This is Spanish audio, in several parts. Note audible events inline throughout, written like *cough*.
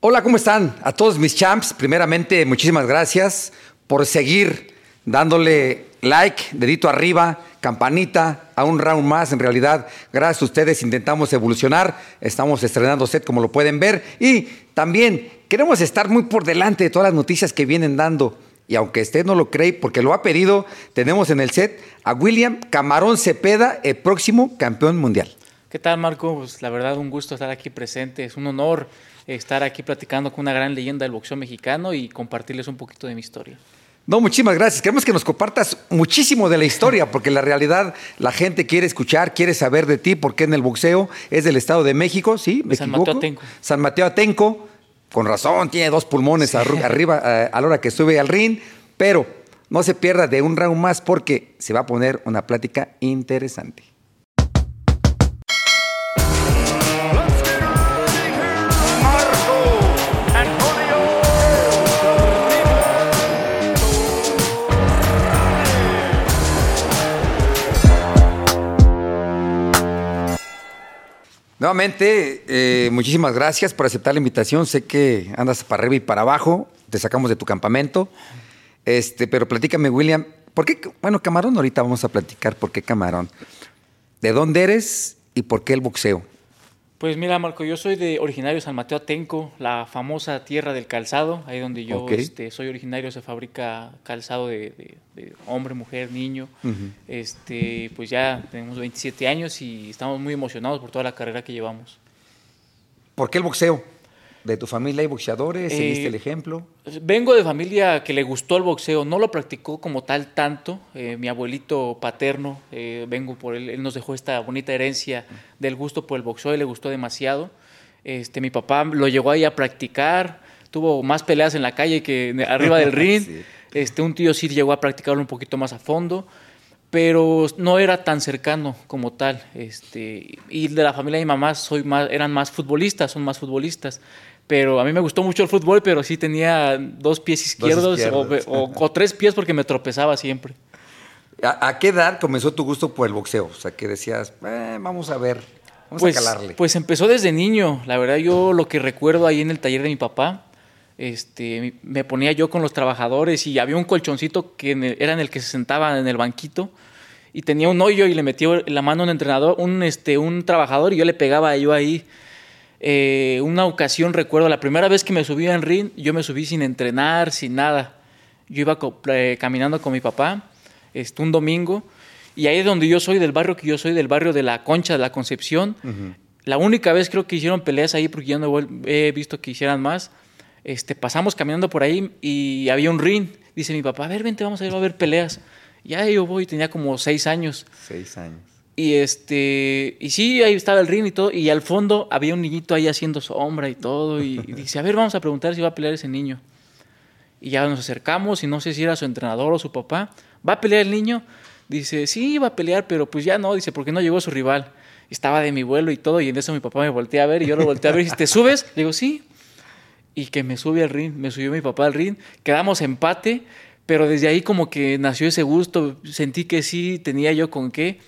Hola, ¿cómo están? A todos mis champs, primeramente muchísimas gracias por seguir dándole like, dedito arriba, campanita, a un round más. En realidad, gracias a ustedes intentamos evolucionar. Estamos estrenando set, como lo pueden ver. Y también queremos estar muy por delante de todas las noticias que vienen dando. Y aunque usted no lo cree, porque lo ha pedido, tenemos en el set a William Camarón Cepeda, el próximo campeón mundial. ¿Qué tal, Marco? Pues la verdad, un gusto estar aquí presente. Es un honor estar aquí platicando con una gran leyenda del boxeo mexicano y compartirles un poquito de mi historia. No, muchísimas gracias. Queremos que nos compartas muchísimo de la *laughs* historia, porque la realidad la gente quiere escuchar, quiere saber de ti, porque en el boxeo es del Estado de México, ¿sí? ¿Me San Mateo Atenco. San Mateo Atenco, con razón, tiene dos pulmones arriba eh, a la hora que sube al ring, pero no se pierda de un round más porque se va a poner una plática interesante. Nuevamente, eh, muchísimas gracias por aceptar la invitación. Sé que andas para arriba y para abajo, te sacamos de tu campamento. Este, pero platícame, William, ¿por qué? Bueno, camarón, ahorita vamos a platicar por qué camarón. ¿De dónde eres y por qué el boxeo? Pues mira, Marco, yo soy de originario de San Mateo Atenco, la famosa tierra del calzado, ahí donde yo este, soy originario, se fabrica calzado de, hombre, mujer, niño. este, pues ya tenemos 27 años y estamos muy emocionados por toda la carrera que llevamos. ¿Por qué el boxeo? ¿De tu familia hay boxeadores? ¿Seguiste el eh, ejemplo? Vengo de familia que le gustó el boxeo, no lo practicó como tal tanto. Eh, mi abuelito paterno, eh, vengo por él, él nos dejó esta bonita herencia del gusto por el boxeo y le gustó demasiado. Este, mi papá lo llegó ahí a practicar, tuvo más peleas en la calle que arriba del *laughs* ring. este, un tío sí llegó a practicarlo un poquito más a fondo pero no era tan cercano como tal. Este, y de la familia de mi mamá soy más, eran más futbolistas, son más futbolistas pero a mí me gustó mucho el fútbol, pero sí tenía dos pies izquierdos, O, tres pies porque me tropezaba siempre. ¿A, qué edad comenzó tu gusto por el boxeo? O sea, que decías, eh, vamos a ver, vamos pues, a calarle. Pues empezó desde niño. La verdad, yo lo que recuerdo ahí en el taller de mi papá, este, me ponía yo con los trabajadores y había un colchoncito que era en el que se sentaba en el banquito y tenía un hoyo y le metía la mano a un entrenador, un, este, un trabajador y yo le pegaba yo ahí eh, una ocasión recuerdo, la primera vez que me subí en ring, yo me subí sin entrenar, sin nada. Yo iba eh, caminando con mi papá, este, un domingo, y ahí es donde yo soy, del barrio que yo soy, del barrio de la Concha, de la Concepción. La única vez creo que hicieron peleas ahí, porque yo no he visto que hicieran más. Este, pasamos caminando por ahí y había un ring. Dice mi papá, a ver, vente, vamos a ir a ver peleas. Ya yo voy, tenía como seis años. Seis años. Y este, y sí, ahí estaba el ring y todo, y al fondo había un niñito ahí haciendo sombra y todo, y, dice, a ver, vamos a preguntar si va a pelear ese niño. Y ya nos acercamos, y no sé si era su entrenador o su papá, ¿va a pelear el niño? Dice, sí, va a pelear, pero pues ya no, dice, porque no llegó su rival. estaba de mi vuelo y todo, y en eso mi papá me volteó a ver, y yo lo volteé a ver, y dice, ¿te subes? Le digo, sí. Y que me sube al ring, me subió mi papá al ring, quedamos empate, pero desde ahí como que nació ese gusto, sentí que sí tenía yo con qué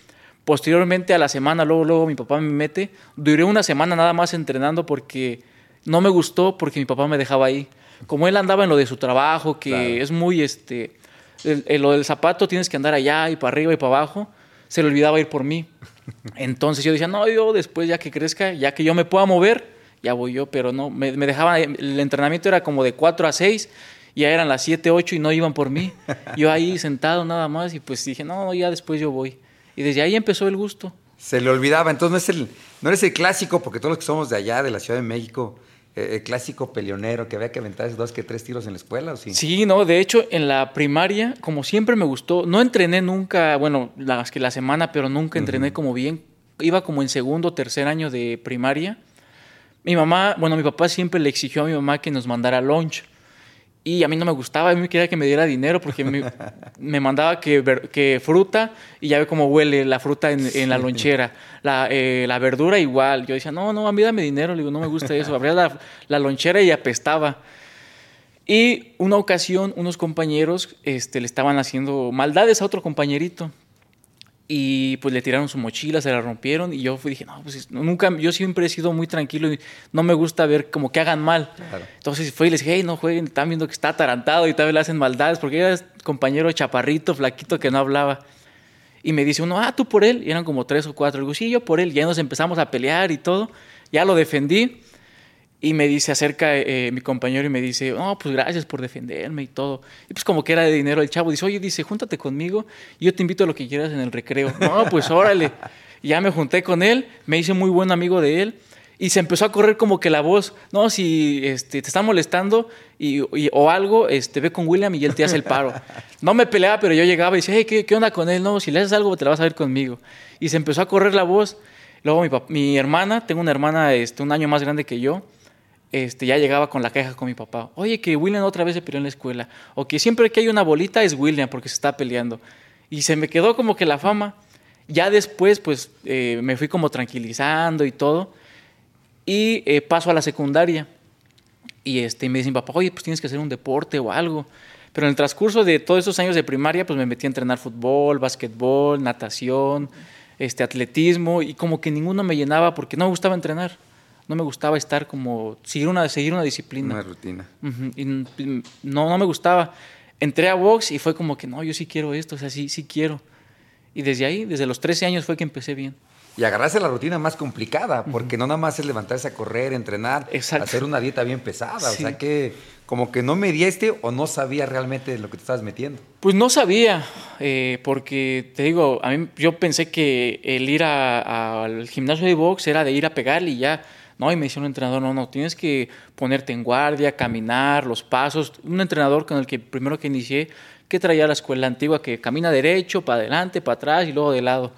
Posteriormente a la semana, luego, luego mi papá me mete. Duré una semana nada más entrenando porque no me gustó porque mi papá me dejaba ahí. Como él andaba en lo de su trabajo, que es muy, este, lo del zapato tienes que andar allá y para arriba y para abajo, se le olvidaba ir por mí. Entonces yo decía, no, yo después ya que crezca, ya que yo me pueda mover, ya voy yo, pero no, me, me dejaban, el entrenamiento era como de 4 a 6, ya eran las 7, 8 y no iban por mí. Yo ahí sentado nada más y pues dije, no, ya después yo voy. Y desde ahí empezó el gusto. Se le olvidaba, entonces no, es el, no eres el clásico, porque todos los que somos de allá, de la Ciudad de México, eh, el clásico peleonero que había que aventar dos que tres tiros en la escuela, ¿o sí? Sí, no, de hecho, en la primaria, como siempre me gustó, no entrené nunca, bueno, las que la semana, pero nunca entrené como bien. Iba como en segundo o tercer año de primaria. Mi mamá, bueno, mi papá siempre le exigió a mi mamá que nos mandara lunch. Y a mí no me gustaba, a mí me quería que me diera dinero porque me, mandaba que, que, fruta y ya ve cómo huele la fruta en, la lonchera. La, eh, la, verdura igual. Yo decía, no, no, a mí dame dinero. Le digo, no me gusta eso. Abría la, la, lonchera y apestaba. Y una ocasión unos compañeros este, le estaban haciendo maldades a otro compañerito. Y pues le tiraron su mochila, se la rompieron y yo fui, dije, no, pues nunca, yo siempre he sido muy tranquilo y no me gusta ver como que hagan mal. Entonces fue y les dije, hey, no jueguen, están viendo que está atarantado y tal vez le hacen maldades porque era compañero chaparrito, flaquito que no hablaba. Y me dice uno, ah, tú por él. Y eran como tres o cuatro. Y digo, sí, yo por él. Y ya nos empezamos a pelear y todo. Ya lo defendí. Y me dice, acerca eh, mi compañero y me dice, no, pues gracias por defenderme y todo. Y pues como que era de dinero el chavo. Dice, oye, dice, júntate conmigo y yo te invito a lo que quieras en el recreo. *laughs* no, pues órale. Y ya me junté con él, me hice muy buen amigo de él. Y se empezó a correr como que la voz, no, si este, te está molestando y, o algo, este, ve con William y él te hace el paro. *laughs* No me peleaba, pero yo llegaba y decía, hey, ¿qué, ¿qué, onda con él? No, si le haces algo, te la vas a ver conmigo. Y se empezó a correr la voz. Luego mi, mi hermana, tengo una hermana este, un año más grande que yo, este, ya llegaba con la queja con mi papá. Oye, que William otra vez se peleó en la escuela. O que siempre que hay una bolita es William porque se está peleando. Y se me quedó como que la fama. Ya después, pues, eh, me fui como tranquilizando y todo. Y eh, paso a la secundaria. Y este, me dicen, papá, oye, pues tienes que hacer un deporte o algo. Pero en el transcurso de todos esos años de primaria, pues me metí a entrenar fútbol, básquetbol, natación, este, atletismo. Y como que ninguno me llenaba porque no me gustaba entrenar no me gustaba estar como, seguir una, seguir una disciplina. Una rutina. y no, no me gustaba. Entré a box y fue como que, no, yo sí quiero esto, o sea, sí, sí quiero. Y desde ahí, desde los 13 años fue que empecé bien. Y agarrarse la rutina más complicada, porque no nada más es levantarse a correr, entrenar, hacer una dieta bien pesada. O sea que como que no me diste o no sabía realmente lo que te estabas metiendo. Pues no sabía, eh, porque te digo, a mí yo pensé que el ir al gimnasio de box era de ir a pegarle y ya no, y me dice un entrenador, no, no, tienes que ponerte en guardia, caminar, los pasos. Un entrenador con el que primero que inicié, que traía la escuela antigua, que camina derecho, para adelante, para atrás y luego de lado.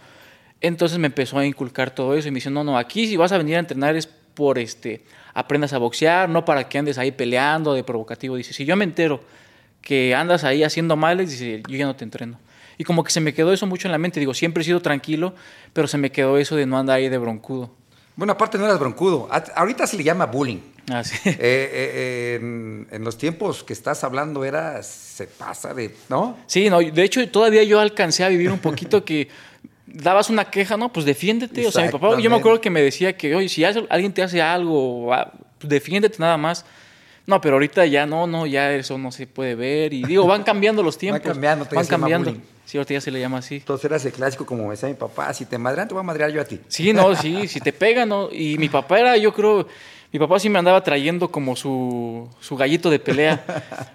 Entonces me empezó a inculcar todo eso y me dice, no, no, aquí si vas a venir a entrenar es por este, aprendas a boxear, no para que andes ahí peleando de provocativo. Dice, si yo me entero que andas ahí haciendo males, dice, yo ya no te entreno. Y como que se me quedó eso mucho en la mente. Digo, siempre he sido tranquilo, pero se me quedó eso de no andar ahí de broncudo. Bueno, aparte no eras broncudo. Ahorita se le llama bullying. Ah, sí. Eh, eh, en, los tiempos que estás hablando era, se pasa de, ¿no? Sí, no, de hecho todavía yo alcancé a vivir un poquito que dabas una queja, ¿no? Pues defiéndete. O sea, mi papá, yo me acuerdo que me decía que, oye, si alguien te hace algo, ah, pues defiéndete nada más. No, pero ahorita ya no, no, ya eso no se puede ver. Y digo, van cambiando los *laughs* tiempos. van cambiando, van cambiando. Sí, ahorita ya se le llama así. Entonces eras el clásico, como me decía mi papá, si te madrean, te voy a madrear yo a ti. Sí, no, sí, si te pegan, ¿no? Y mi papá era, yo creo, mi papá sí me andaba trayendo como su, su gallito de pelea,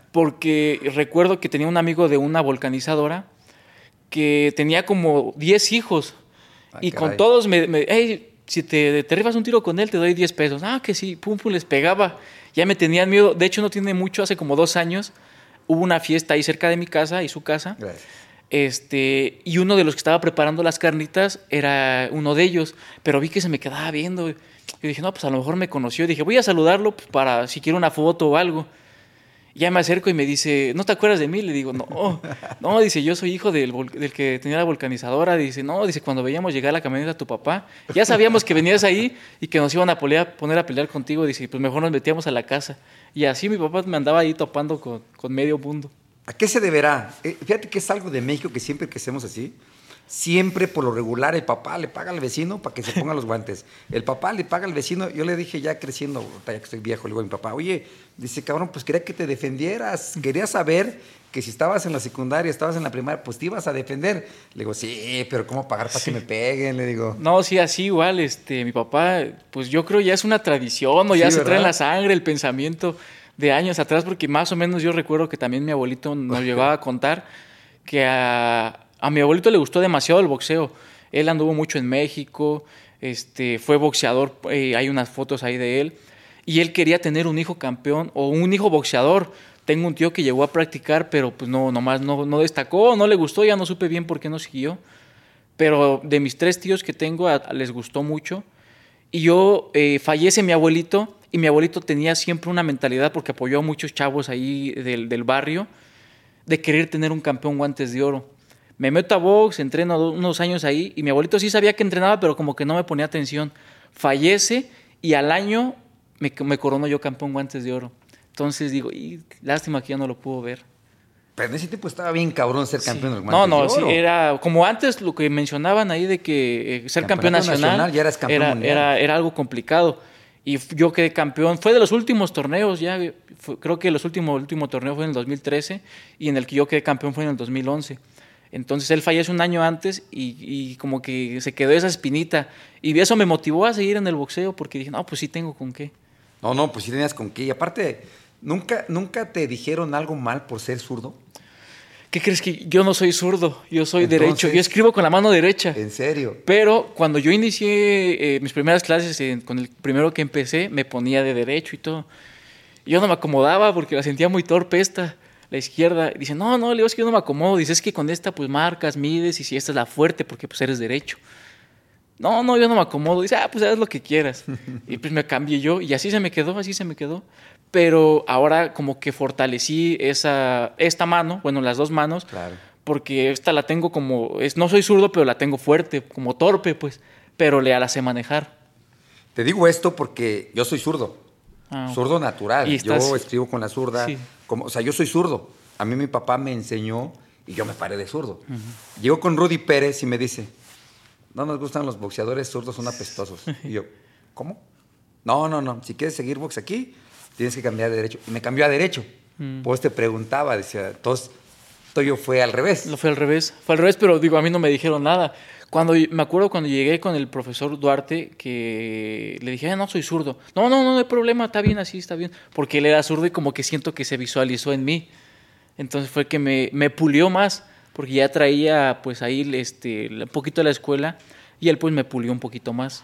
*laughs* porque recuerdo que tenía un amigo de una vulcanizadora que tenía como 10 hijos. Ah, y con todos me, me hey, si te, te rifas un tiro con él, te doy 10 pesos. Ah, que sí, pum, pum, les pegaba. Ya me tenían miedo. De hecho, no tiene mucho, hace como dos años, hubo una fiesta ahí cerca de mi casa y su casa. Gracias. Este, y uno de los que estaba preparando las carnitas era uno de ellos, pero vi que se me quedaba viendo. Y dije, no, pues a lo mejor me conoció. Dije, voy a saludarlo pues, para si quiere una foto o algo. Ya me acerco y me dice, ¿no te acuerdas de mí? Le digo, no, no, dice, yo soy hijo del, del, que tenía la vulcanizadora. Dice, no, dice, cuando veíamos llegar la camioneta a tu papá, ya sabíamos que venías ahí y que nos iban a poner a pelear contigo. Dice, pues mejor nos metíamos a la casa. Y así mi papá me andaba ahí topando con, con medio mundo. ¿A qué se deberá? Eh, fíjate que es algo de México que siempre que hacemos así, siempre por lo regular el papá le paga al vecino para que se ponga los guantes. El papá le paga al vecino. Yo le dije ya creciendo, ya que estoy viejo, le digo a mi papá, oye, dice, cabrón, pues quería que te defendieras. Quería saber que si estabas en la secundaria, estabas en la primaria, pues te ibas a defender. Le digo, sí, pero ¿cómo pagar para que me peguen? Le digo. No, sí, así igual, este, mi papá, pues yo creo ya es una tradición o ya se trae en la sangre el pensamiento de años atrás, porque más o menos yo recuerdo que también mi abuelito nos llevaba a contar que a, mi abuelito le gustó demasiado el boxeo. Él anduvo mucho en México, este, fue boxeador, eh, hay unas fotos ahí de él, y él quería tener un hijo campeón o un hijo boxeador. Tengo un tío que llegó a practicar, pero pues no, nomás no, no destacó, no le gustó, ya no supe bien por qué no siguió. Pero de mis tres tíos que tengo, les gustó mucho. Y yo, eh, fallece mi abuelito, y mi abuelito tenía siempre una mentalidad, porque apoyó a muchos chavos ahí del, del barrio, de querer tener un campeón guantes de oro. Me meto a box, entreno unos años ahí, y mi abuelito sí sabía que entrenaba, pero como que no me ponía atención. Fallece y al año me, me corono yo campeón guantes de oro. Entonces digo, y lástima que ya no lo puedo ver. Pero en ese tiempo estaba bien cabrón ser campeón del No, no, sí, era como antes lo que mencionaban ahí de que eh, ser campeón nacional, ya eras campeón era, era, algo complicado. Y yo quedé campeón. Fue de los últimos torneos, ya creo que el último, último torneo fue en el 2013 y en el que yo quedé campeón fue en el 2011. Entonces él fallece un año antes y, y, como que se quedó esa espinita. Y eso me motivó a seguir en el boxeo porque dije, no, pues sí tengo con qué. No, no, pues sí tenías con qué. Y aparte, ¿nunca, ¿nunca te dijeron algo mal por ser zurdo? ¿Qué crees que yo no soy zurdo? Yo soy derecho. Yo escribo con la mano derecha. ¿En serio? Pero cuando yo inicié eh, mis primeras clases, con el primero que empecé, me ponía de derecho y todo. Yo no me acomodaba porque la sentía muy torpe esta, la izquierda. dice, no, no, le digo, es que yo no me acomodo. Dice, es que con esta pues marcas, mides y si esta es la fuerte porque pues eres derecho. No, no, yo no me acomodo. Dice, ah, pues haz lo que quieras. *laughs* y pues me cambié yo y así se me quedó, así se me quedó pero ahora como que fortalecí esa, esta mano, bueno, las dos manos, porque esta la tengo como, es, no soy zurdo, pero la tengo fuerte, como torpe, pues, pero le la sé manejar. Te digo esto porque yo soy zurdo, ah, zurdo natural, yo escribo con la zurda, como, o sea, yo soy zurdo, a mí mi papá me enseñó y yo me paré de zurdo. Llego con Rudy Pérez y me dice, no nos gustan los boxeadores zurdos, son apestosos. y yo, ¿cómo? No, no, no, si quieres seguir box aquí, tienes que cambiar de derecho. Y me cambió a derecho. Mm. Pues te preguntaba, decía, entonces, yo fue al revés. Lo fue al revés. Fue al revés, pero digo, a mí no me dijeron nada. Cuando, me acuerdo cuando llegué con el profesor Duarte, que le dije, no, soy zurdo. No, no, no, hay problema, está bien así, está bien. Porque él era zurdo y como que siento que se visualizó en mí. Entonces fue que me, me pulió más, porque ya traía pues ahí este, un poquito de la escuela y él pues me pulió un poquito más.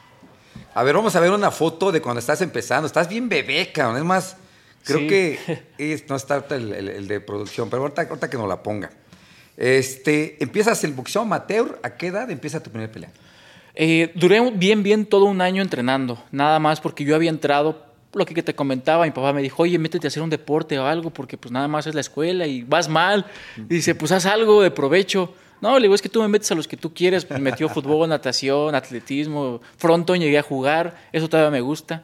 A ver, vamos a ver una foto de cuando estás empezando. Estás bien bebé, cabrón. Es más, creo que *laughs* no está el, de producción, pero ahorita, que nos la ponga. Este, ¿Empiezas el boxeo amateur? ¿A qué edad empieza tu primera pelea? Eh, duré bien, bien todo un año entrenando. Nada más porque yo había entrado, lo que te comentaba, mi papá me dijo, oye, métete a hacer un deporte o algo, porque pues nada más es la escuela y vas mal. Y dice, pues haz algo de provecho. No, le digo, es que tú me metes a los que tú quieres. Me metió fútbol, *laughs* natación, atletismo, frontón llegué a jugar. Eso todavía me gusta.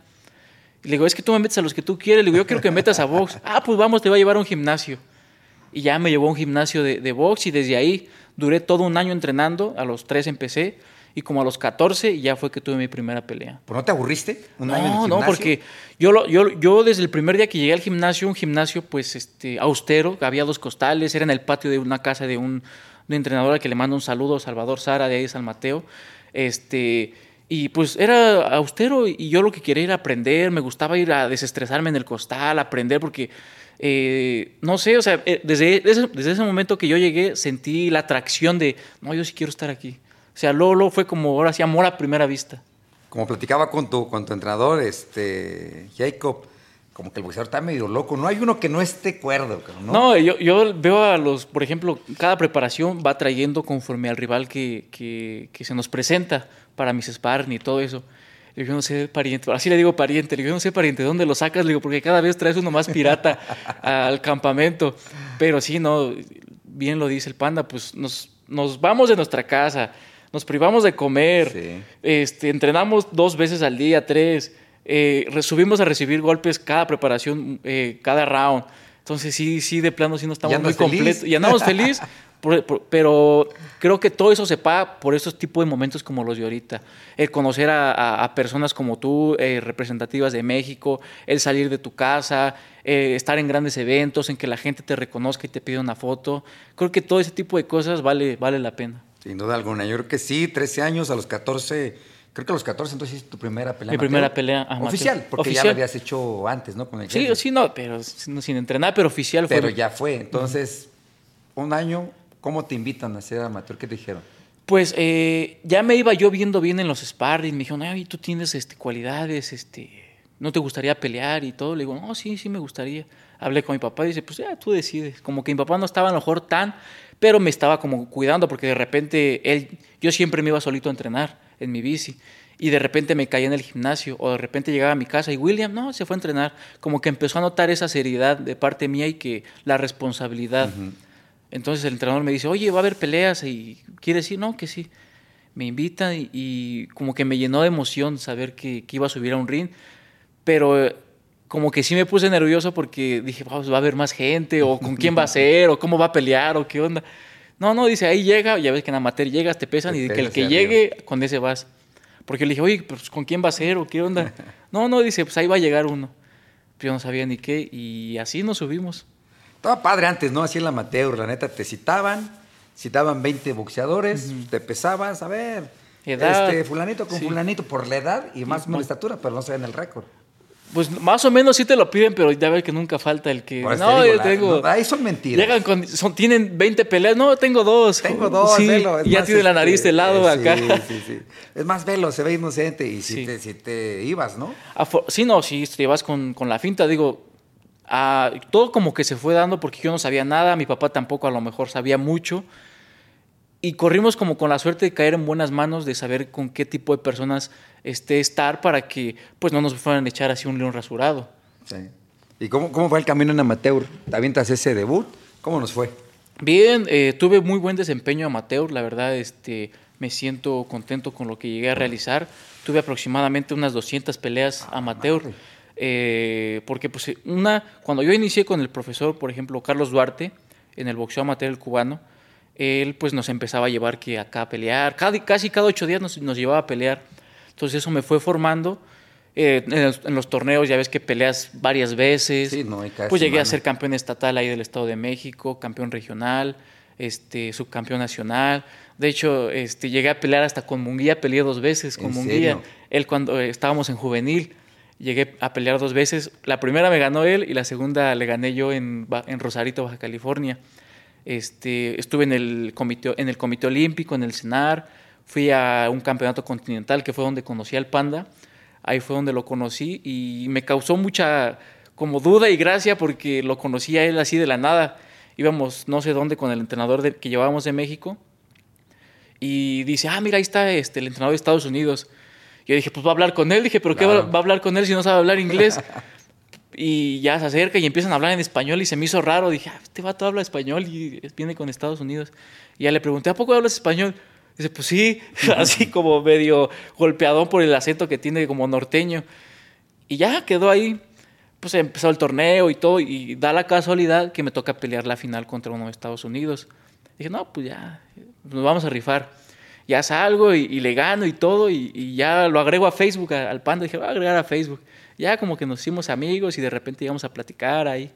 le digo, es que tú me metes a los que tú quieres. Le digo, yo quiero que me metas a box. Ah, pues vamos, te voy a llevar a un gimnasio. Y ya me llevó a un gimnasio de, de box y desde ahí duré todo un año entrenando. A los tres empecé y como a los 14 ya fue que tuve mi primera pelea. ¿Pero no te aburriste? Un no, no, porque yo, lo, yo, yo desde el primer día que llegué al gimnasio, un gimnasio pues este, austero, había dos costales, era en el patio de una casa de un, una entrenadora que le mando un saludo, Salvador Sara, de ahí de San Mateo. Este, y pues era austero y yo lo que quería era aprender, me gustaba ir a desestresarme en el costal, aprender, porque eh, no sé, o sea, eh, desde, desde, ese momento que yo llegué sentí la atracción de, no, yo sí quiero estar aquí. O sea, Lolo fue como ahora sí amor a primera vista. Como platicaba con tu, con tu entrenador, este, Jacob, como que el boxeador está medio loco. No hay uno que no esté cuerdo. ¿no? no, yo, yo veo a los, por ejemplo, cada preparación va trayendo conforme al rival que, que, se nos presenta para mis sparring y todo eso. Le digo, yo no sé, pariente, así le digo pariente, le digo, yo no sé, pariente, ¿dónde lo sacas? Le digo, porque cada vez traes uno más pirata *laughs* al campamento. Pero sí, no, bien lo dice el panda, pues nos, nos vamos de nuestra casa, nos privamos de comer, este, entrenamos dos veces al día, tres eh, subimos a recibir golpes cada preparación, eh, cada round. Entonces sí, sí, de plano sí no estamos muy completos. Y andamos feliz, *laughs* pero creo que todo eso se paga por esos tipos de momentos como los de ahorita. El conocer a, personas como tú, eh, representativas de México, el salir de tu casa, eh, estar en grandes eventos, en que la gente te reconozca y te pida una foto. Creo que todo ese tipo de cosas vale, vale la pena. Sin duda alguna. Yo creo que sí, 13 años, a los 14 Creo que a los 14 entonces hiciste tu primera pelea. Mi primera pelea. oficial, porque ya lo habías hecho antes, ¿no? Con el sí, sí, no, pero sin entrenar, pero oficial fue. Pero ya fue. Entonces, un año, ¿cómo te invitan a ser amateur? ¿Qué te dijeron? Pues eh, ya me iba yo viendo bien en los sparring. Me dijeron, ay, tú tienes este, cualidades, este, ¿no te gustaría pelear y todo? Le digo, no, sí, sí me gustaría. Hablé con mi papá y dice, pues ya, tú decides. Como que mi papá no estaba a lo mejor tan, pero me estaba como cuidando porque de repente él, yo siempre me iba solito a entrenar en mi bici. Y de repente me caía en el gimnasio o de repente llegaba a mi casa y William, no, se fue a entrenar. Como que empezó a notar esa seriedad de parte mía y que la responsabilidad. Entonces el entrenador me dice, oye, va a haber peleas y quiere decir, no, que sí. Me invita y, como que me llenó de emoción saber que, iba a subir a un ring. Pero como que sí me puse nervioso porque dije, va a haber más gente, o con quién va a ser, o cómo va a pelear, o qué onda. No, no, dice, ahí llega, ya ves que en amateur llegas, te pesan y que el que llegue, con ese vas. Porque le dije, oye, pues ¿con quién va a ser o qué onda? *laughs* No, no, dice, pues ahí va a llegar uno. Yo no sabía ni qué y así nos subimos. Estaba padre antes, ¿no? Así en la amateur, la neta, te citaban, citaban 20 boxeadores, te pesabas, a ver, Edad. este, fulanito con fulanito por la edad y más menos estatura, pero no sabían el récord. Pues más o menos sí te lo piden, pero ya ves que nunca falta el que. Por no, te digo, yo la- tengo. no, ahí son mentiras. Llegan con. son- tienen 20 peleas. No, tengo dos. Tengo dos, Sí, velo, y ya tiene la este, nariz de lado eh, acá. Sí, sí, sí. Es más velo, se ve inocente y si, Sí. te, si te ibas, ¿no? Afo- sí, no, sí, te vas con, con la finta, digo. Ah, todo como que se fue dando porque yo no sabía nada, mi papá tampoco a lo mejor sabía mucho. Y corrimos como con la suerte de caer en buenas manos, de saber con qué tipo de personas este, estar para que pues no nos fueran a echar así un león rasurado. Sí. ¿Y cómo, cómo fue el camino en amateur? ¿Te avientas ese debut? ¿Cómo nos fue? Bien, eh, tuve muy buen desempeño amateur, la verdad este, me siento contento con lo que llegué a realizar. Tuve aproximadamente unas 200 peleas amateur, madre. Eh, porque pues, una, cuando yo inicié con el profesor, por ejemplo, Carlos Duarte, en el boxeo amateur cubano, él pues nos empezaba a llevar que acá a pelear, cada- casi cada ocho días nos, nos llevaba a pelear. Entonces eso me fue formando. Eh, en, los, en los torneos ya ves que peleas varias veces. Sí, no, cada pues llegué a ser campeón estatal ahí del Estado de México, campeón regional, este, subcampeón nacional. De hecho, este, llegué a pelear hasta con Munguía, peleé dos veces con ¿En Munguía. serio? Él cuando eh, estábamos en juvenil, llegué a pelear dos veces. La primera me ganó él y la segunda le gané yo en, en Rosarito, Baja California. Este, estuve en el, comité, en el Comité Olímpico, en el CENAR, fui a un campeonato continental que fue donde conocí al Panda, ahí fue donde lo conocí y me causó mucha como duda y gracia porque lo conocí a él así de la nada. Íbamos no sé dónde con el entrenador de- que llevábamos de México y dice, ah, mira, ahí está este, el entrenador de Estados Unidos. Yo dije, pues va a hablar con él. Dije, pero ¿qué va, Claro. va a hablar con él si no sabe hablar inglés? *laughs* y ya se acerca y empiezan a hablar en español y se me hizo raro. Dije, ah, este vato habla español y viene con Estados Unidos. Y ya le pregunté, ¿a poco hablas español? Dice, pues sí, *laughs* así como medio golpeadón por el acento que tiene como norteño. Y ya quedó ahí. Pues empezó el torneo y todo. Y da la casualidad que me toca pelear la final contra uno de Estados Unidos. Dije, no, pues ya, nos vamos a rifar. Ya salgo y, y le gano y todo. Y, y ya lo agrego a Facebook a- al panda. Dije, voy a agregar a Facebook. Ya como que nos hicimos amigos y de repente íbamos a platicar ahí.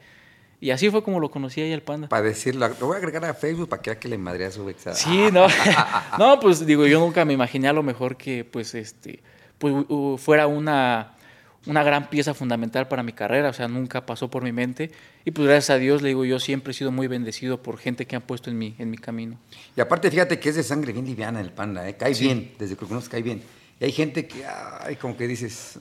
Y así fue como lo conocí ahí al panda. Para decirlo, lo voy a agregar a Facebook para que vea que le madre a su ex. Sí, no. *laughs* no, pues digo, yo nunca me imaginé a lo mejor que pues este pues fuera una una gran pieza fundamental para mi carrera, o sea, nunca pasó por mi mente y pues gracias a Dios le digo, yo siempre he sido muy bendecido por gente que han puesto en mi en mi camino. Y aparte, fíjate que es de sangre bien liviana el panda, ¿eh? cae Sí. bien, desde que lo conozco cae bien. Y hay gente que, ay, como que dices,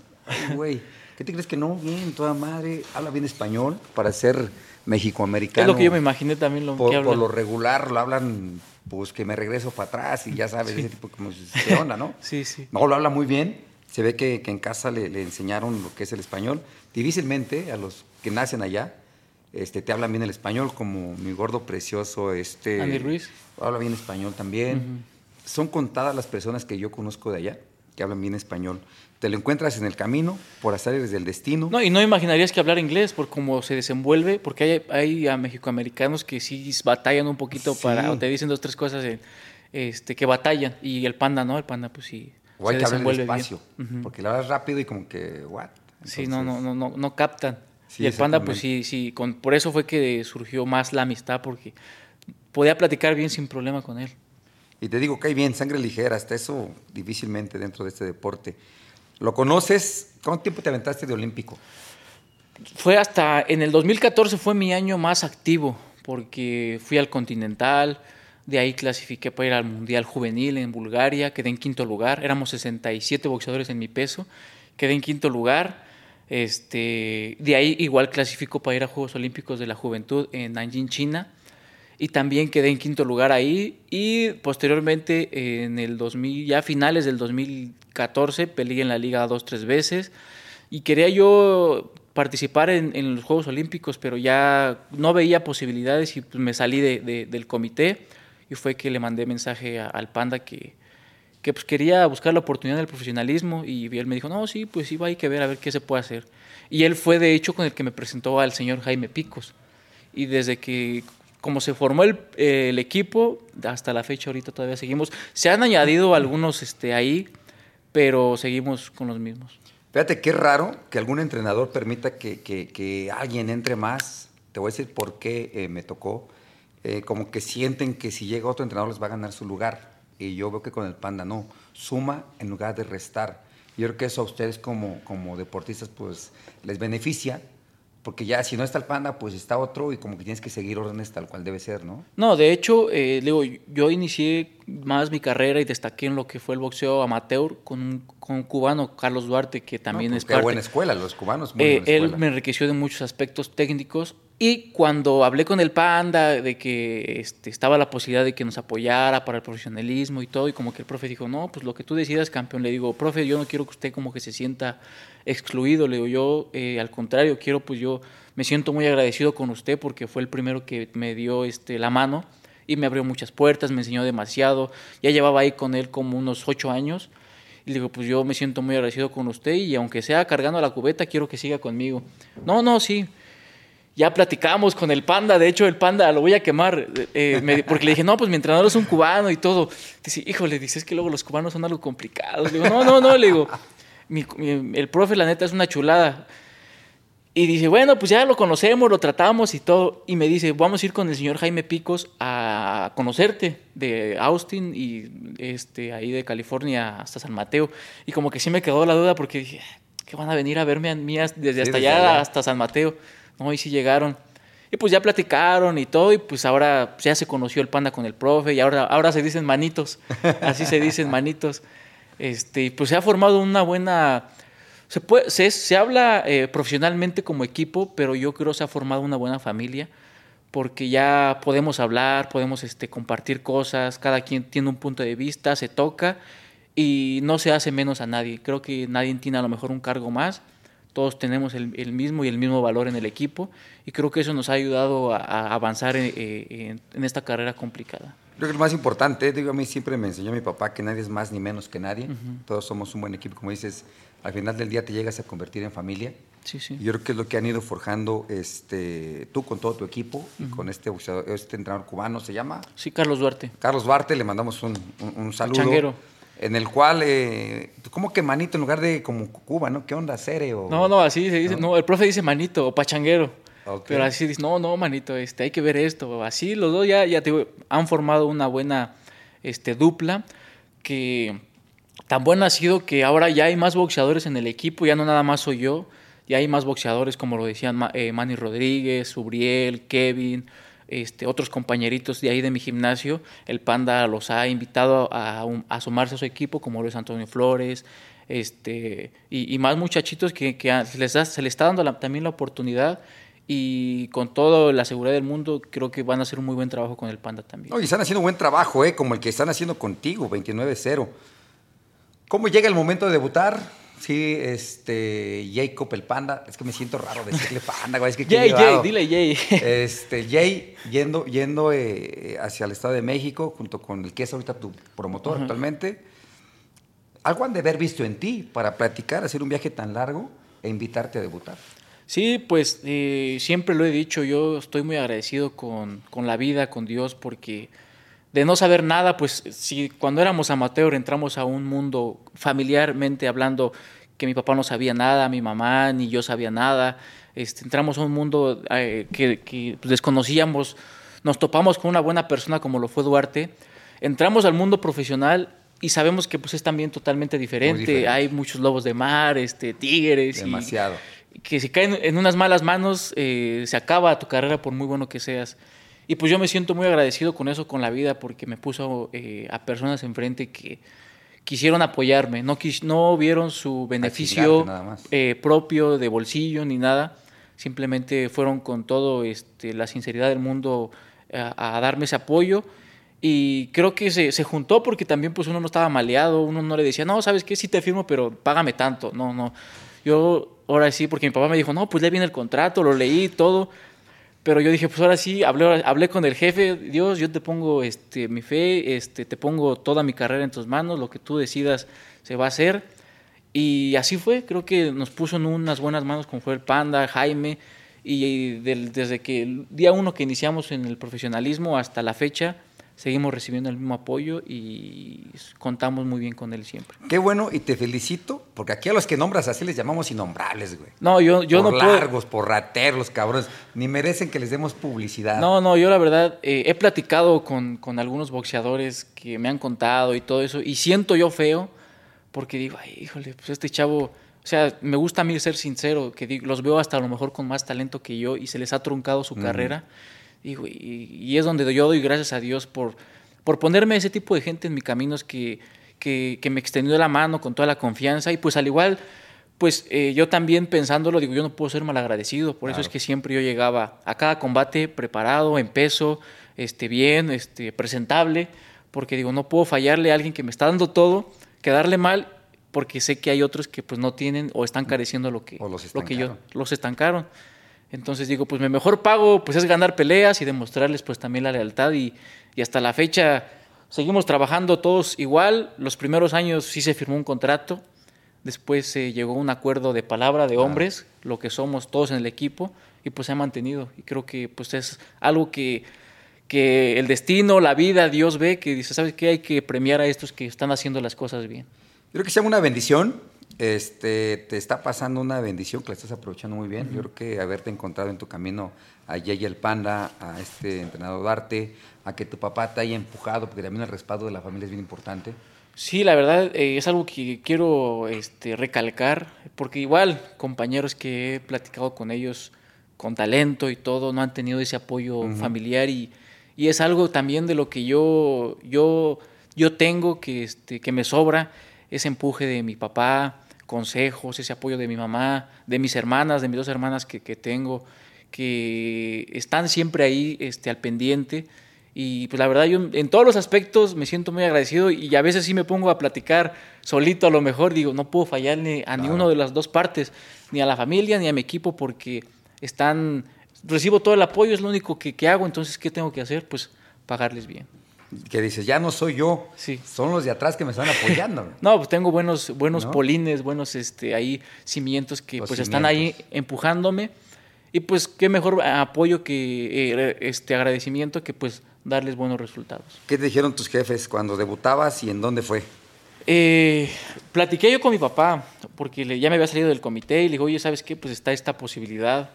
güey, ¿qué te crees que no? Bien, toda madre, habla bien español para ser mexicoamericano. Es lo que yo me imaginé también lo por, que por lo regular lo hablan, pues que me regreso para atrás y ya sabes, ese tipo como, ¿qué onda, no? *laughs* Sí, sí. No, lo habla muy bien. Se ve que, que en casa le, le enseñaron lo que es el español. Difícilmente a los que nacen allá este, te hablan bien el español, como mi gordo precioso. Este, Andy Ruiz. Habla bien español también. Son contadas las personas que yo conozco de allá que hablan bien español. Te lo encuentras en el camino, por azares del destino. No, y no imaginarías que hablar inglés por cómo se desenvuelve, porque hay, hay a mexicoamericanos que sí batallan un poquito Sí. para, o te dicen dos, tres cosas este, que batallan, y el panda no, el panda pues sí o hay que hablar despacio, Ujú. porque lo hablas rápido y como que, ¿what? Sí, no, no, Entonces, no, no, no captan. Sí, y el panda, pues sí, sí, con, por eso fue que surgió más la amistad, porque podía platicar bien sin problema con él. Y te digo, cae bien, sangre ligera, hasta eso difícilmente dentro de este deporte. ¿Lo conoces? ¿Cuánto tiempo te aventaste de olímpico? Fue hasta, en el 2014 fue mi año más activo, porque fui al Continental, de ahí clasifiqué para ir al Mundial Juvenil en Bulgaria, quedé en quinto lugar, éramos 67 boxeadores en mi peso, quedé en quinto lugar, este, de ahí igual clasifico para ir a Juegos Olímpicos de la Juventud en Nanjing, China, y también quedé en quinto lugar ahí y posteriormente en el 2000 ya a finales del 2014 peleé en la liga dos tres veces y quería yo participar en, en los Juegos Olímpicos pero ya no veía posibilidades y pues me salí de- de- del comité y fue que le mandé mensaje al panda que que pues quería buscar la oportunidad del profesionalismo y él me dijo, no, sí, pues sí, hay que ver a ver qué se puede hacer. Y él fue de hecho con el que me presentó al señor Jaime Picos. Y desde que, como se formó el, equipo, hasta la fecha ahorita todavía seguimos. Se han añadido algunos este, ahí, pero seguimos con los mismos. Fíjate qué raro que algún entrenador permita que, que, que alguien entre más. Te voy a decir por qué eh, me tocó. Eh, como que sienten que si llega otro entrenador les va a ganar su lugar. Y yo veo que con el Panda no. Suma en lugar de restar. Yo creo que eso a ustedes como, como deportistas pues les beneficia porque ya si no está el panda, pues está otro y como que tienes que seguir órdenes tal cual debe ser, ¿no? No, de hecho, eh, digo, yo inicié más mi carrera y destaqué en lo que fue el boxeo amateur con un, con un cubano, Carlos Duarte, que también no, pues es qué parte. buena escuela, los cubanos. Muy Eh, buena escuela. él me enriqueció de muchos aspectos técnicos y cuando hablé con el Panda de que este, estaba la posibilidad de que nos apoyara para el profesionalismo y todo, y como que el profe dijo, no, pues lo que tú decidas, campeón, le digo, profe, yo no quiero que usted como que se sienta excluido, le digo, yo eh, al contrario, quiero, pues yo me siento muy agradecido con usted porque fue el primero que me dio este, la mano y me abrió muchas puertas, me enseñó demasiado, ya llevaba ahí con él como unos ocho años. Y le digo, pues yo me siento muy agradecido con usted y aunque sea cargando la cubeta, quiero que siga conmigo. No, no, sí. Ya platicamos con el panda, de hecho el panda lo voy a quemar, eh, me- porque le dije, no, pues mi entrenador es un cubano y todo. Dice, híjole, dice, es que luego los cubanos son algo complicados. Le digo, no, no, no, le digo, mi- mi- el profe la neta es una chulada. Y dice, bueno, pues ya lo conocemos, lo tratamos y todo. Y me dice, vamos a ir con el señor Jaime Picos a conocerte de Austin y este, ahí de California hasta San Mateo. Y como que sí me quedó la duda porque dije, que van a venir a verme a mí desde hasta allá. hasta San Mateo. No, y sí llegaron. Y pues ya platicaron y todo, y pues ahora ya se conoció el panda con el profe, y ahora, ahora se dicen manitos, así se dicen manitos. Este, pues se ha formado una buena, se, puede, se, se habla eh, profesionalmente como equipo, pero yo creo se ha formado una buena familia, porque ya podemos hablar, podemos este, compartir cosas, cada quien tiene un punto de vista, se toca y no se hace menos a nadie. Creo que nadie tiene a lo mejor un cargo más, todos tenemos el, el mismo y el mismo valor en el equipo y creo que eso nos ha ayudado a, a avanzar en, eh, en- en esta carrera complicada. Creo que lo más importante, digo, a mí siempre me enseñó mi papá que nadie es más ni menos que nadie. Todos somos un buen equipo, como dices, al final del día te llegas a convertir en familia. Sí, sí. Y yo creo que es lo que han ido forjando este, tú con todo tu equipo y con este, este entrenador cubano, se llama Sí, Carlos Duarte. Carlos Duarte, le mandamos un, un, un saludo. changuero. En el cual, eh, ¿cómo que manito en lugar de como Cuba, no? ¿Qué onda, Cere? O, No, no, así se dice. ¿No? No, el profe dice manito o pachanguero. Pero así dice, no, no, manito, este, hay que ver esto. Así los dos ya, ya te digo, han formado una buena este, dupla que tan buena ha sido que ahora ya hay más boxeadores en el equipo, ya no nada más soy yo, ya hay más boxeadores como lo decían eh, Manny Rodríguez, Subriel, Kevin, este, otros compañeritos de ahí de mi gimnasio. El Panda los ha invitado a, un- sumarse a su equipo, como lo es Antonio Flores, este, y, más muchachitos que, les se les está dando también la oportunidad y con toda la seguridad del mundo creo que van a hacer un muy buen trabajo con el Panda también. Y están haciendo buen trabajo, ¿eh? Como el que están haciendo contigo, 29-0. ¿Cómo llega el momento de debutar? Sí, este, Jacob el panda. Es que me siento raro decirle panda, güey. Es que Jay. Jay, dile Jay. *laughs* Este, Jay yendo, yendo eh, hacia el Estado de México, junto con el que es ahorita tu promotor actualmente. Algo han de haber visto en ti para platicar, hacer un viaje tan largo e invitarte a debutar. Sí, pues eh, siempre lo he dicho, yo estoy muy agradecido con, con la vida, con Dios, porque de no saber nada, pues si cuando éramos amateur entramos a un mundo familiarmente hablando que mi papá no sabía nada, mi mamá ni yo sabía nada, este, entramos a un mundo eh, que, que desconocíamos, nos topamos con una buena persona como lo fue Duarte, entramos al mundo profesional y sabemos que pues es también totalmente diferente, diferente. hay muchos lobos de mar, este, tigres, y- Demasiado. que si caen en unas malas manos, eh, se acaba tu carrera por muy bueno que seas. Y pues yo me siento muy agradecido con eso, con la vida, porque me puso eh, a personas enfrente que quisieron apoyarme, no, quis- no vieron su beneficio eh, propio de bolsillo ni nada, simplemente fueron con todo este, la sinceridad del mundo a, a darme ese apoyo. Y creo que se, se juntó porque también pues uno no estaba maleado, uno no le decía, no, ¿sabes qué? Sí te firmo, pero págame tanto. No, no. Yo ahora sí, porque mi papá me dijo, no, pues lee bien el contrato, lo leí todo. Pero yo dije, pues ahora sí, hablé, hablé con el jefe, Dios, yo te pongo este, mi fe, este, te pongo toda mi carrera en tus manos, lo que tú decidas se va a hacer. Y así fue, creo que nos puso en unas buenas manos como fue el Panda, Jaime, y desde que el día uno que iniciamos en el profesionalismo hasta la fecha, seguimos recibiendo el mismo apoyo y contamos muy bien con él siempre. Qué bueno y te felicito, porque aquí a los que nombras así les llamamos innombrables, güey. No, yo, yo por no largos, por rateros, cabrones, ni merecen que les demos publicidad. No, no, yo la verdad eh, he platicado con, con, algunos boxeadores que me han contado y todo eso, y siento yo feo, porque digo, ay, híjole, pues este chavo... O sea, me gusta a mí ser sincero, que los veo hasta a lo mejor con más talento que yo y se les ha truncado su carrera y, es donde yo doy gracias a Dios por, por ponerme ese tipo de gente en mi camino, que, que, que me extendió la mano con toda la confianza. Y pues al igual, pues eh, yo también pensándolo, digo, yo no puedo ser malagradecido. Por eso es que siempre yo llegaba a cada combate preparado, en peso, este, bien, este, presentable. Porque digo, no puedo fallarle a alguien que me está dando todo, quedarle mal porque sé que hay otros que pues no tienen o están careciendo lo que, lo que yo los estancaron. Entonces digo, pues mi mejor pago pues es ganar peleas y demostrarles pues también la lealtad y, hasta la fecha seguimos trabajando todos igual. Los primeros años sí se firmó un contrato, después se llegó a un acuerdo de palabra de hombres, lo que somos todos en el equipo y pues se ha mantenido y creo que pues es algo que, que el destino, la vida, Dios ve que dice, ¿sabes qué? Hay que premiar a estos que están haciendo las cosas bien. Creo que sea una bendición este, te está pasando una bendición que la estás aprovechando muy bien. Yo creo que haberte encontrado en tu camino a Yaya el Panda, a este entrenador Darte, a que tu papá te haya empujado, porque también el respaldo de la familia es bien importante. Sí, la verdad eh, es algo que quiero este, recalcar, porque igual compañeros que he platicado con ellos con talento y todo, no han tenido ese apoyo familiar y, y, es algo también de lo que yo, yo, yo tengo que, este, que me sobra, ese empuje de mi papá, consejos, ese apoyo de mi mamá, de mis hermanas, de mis dos hermanas que, tengo, que están siempre ahí este, al pendiente. Y pues la verdad yo en todos los aspectos me siento muy agradecido y a veces sí me pongo a platicar solito a lo mejor, digo, no puedo fallarle a ninguno de las dos partes, ni a la familia ni a mi equipo porque están, recibo todo el apoyo, es lo único que, que hago, entonces ¿qué tengo que hacer? Pues pagarles bien que dices, ya no soy yo, sí. son los de atrás que me están apoyando. *laughs* no, pues tengo buenos, buenos polines, buenos este, ahí cimientos que pues están ahí empujándome. Y pues qué mejor apoyo que eh, este agradecimiento que pues darles buenos resultados. ¿Qué te dijeron tus jefes cuando debutabas y en dónde fue? Eh, platiqué yo con mi papá, porque ya me había salido del comité y le digo, oye, ¿sabes qué? Pues está esta posibilidad.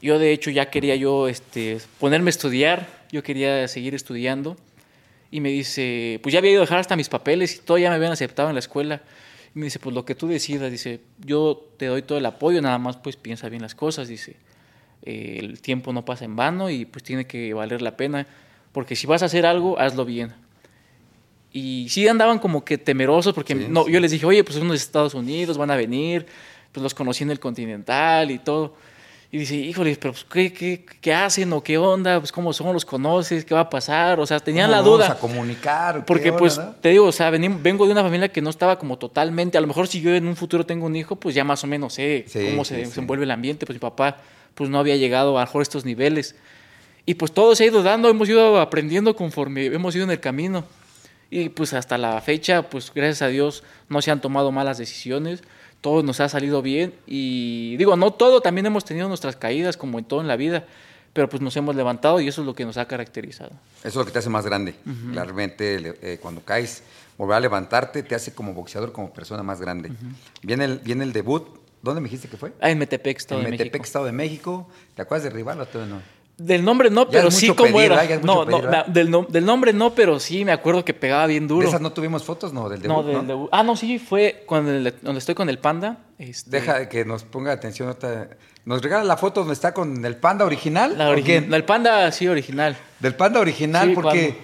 Yo de hecho ya quería yo este, ponerme a estudiar, yo quería seguir estudiando y me dice, pues ya había ido a dejar hasta mis papeles y todo ya me habían aceptado en la escuela. Y me dice, pues lo que tú decidas, dice, yo te doy todo el apoyo, nada más pues piensa bien las cosas, dice, eh, el tiempo no pasa en vano y pues tiene que valer la pena, porque si vas a hacer algo, hazlo bien. Y sí andaban como que temerosos, porque no, yo les dije, oye, pues son de Estados Unidos, van a venir, pues los conocí en el Continental y todo. Y dice, híjole, pero pues, ¿qué, qué, qué hacen o qué onda? Pues cómo son, los conoces, qué va a pasar. O sea, tenían la duda. a comunicar. Porque pues te digo, o sea, vengo de una familia que no estaba como totalmente, a lo mejor si yo en un futuro tengo un hijo, pues ya más o menos sé cómo se desenvuelve el ambiente. Pues mi papá pues no había llegado a, a estos niveles. Y pues todo se ha ido dando, hemos ido aprendiendo conforme hemos ido en el camino. Y pues hasta la fecha, pues gracias a Dios no se han tomado malas decisiones todo nos ha salido bien y digo, no todo, también hemos tenido nuestras caídas como en todo en la vida, pero pues nos hemos levantado y eso es lo que nos ha caracterizado. Eso es lo que te hace más grande. Claramente eh, cuando caes, volver a levantarte te hace como boxeador, como persona más grande. viene, el, viene el debut, ¿dónde me dijiste que fue? Ah, en Metepec, Estado en de Metepec, México. Estado de México. ¿Te acuerdas de rival o todo no? Del nombre no, pero sí como era. no, no, del, del, nombre no, pero sí me acuerdo que pegaba bien duro. ¿De esas no tuvimos fotos? No, del debut. No, del debut. Ah, no, sí, fue cuando donde estoy con el panda. Este... Deja que nos ponga atención. ¿Nos regala la foto donde está con el panda original? La El panda, sí, original. Del panda original, porque.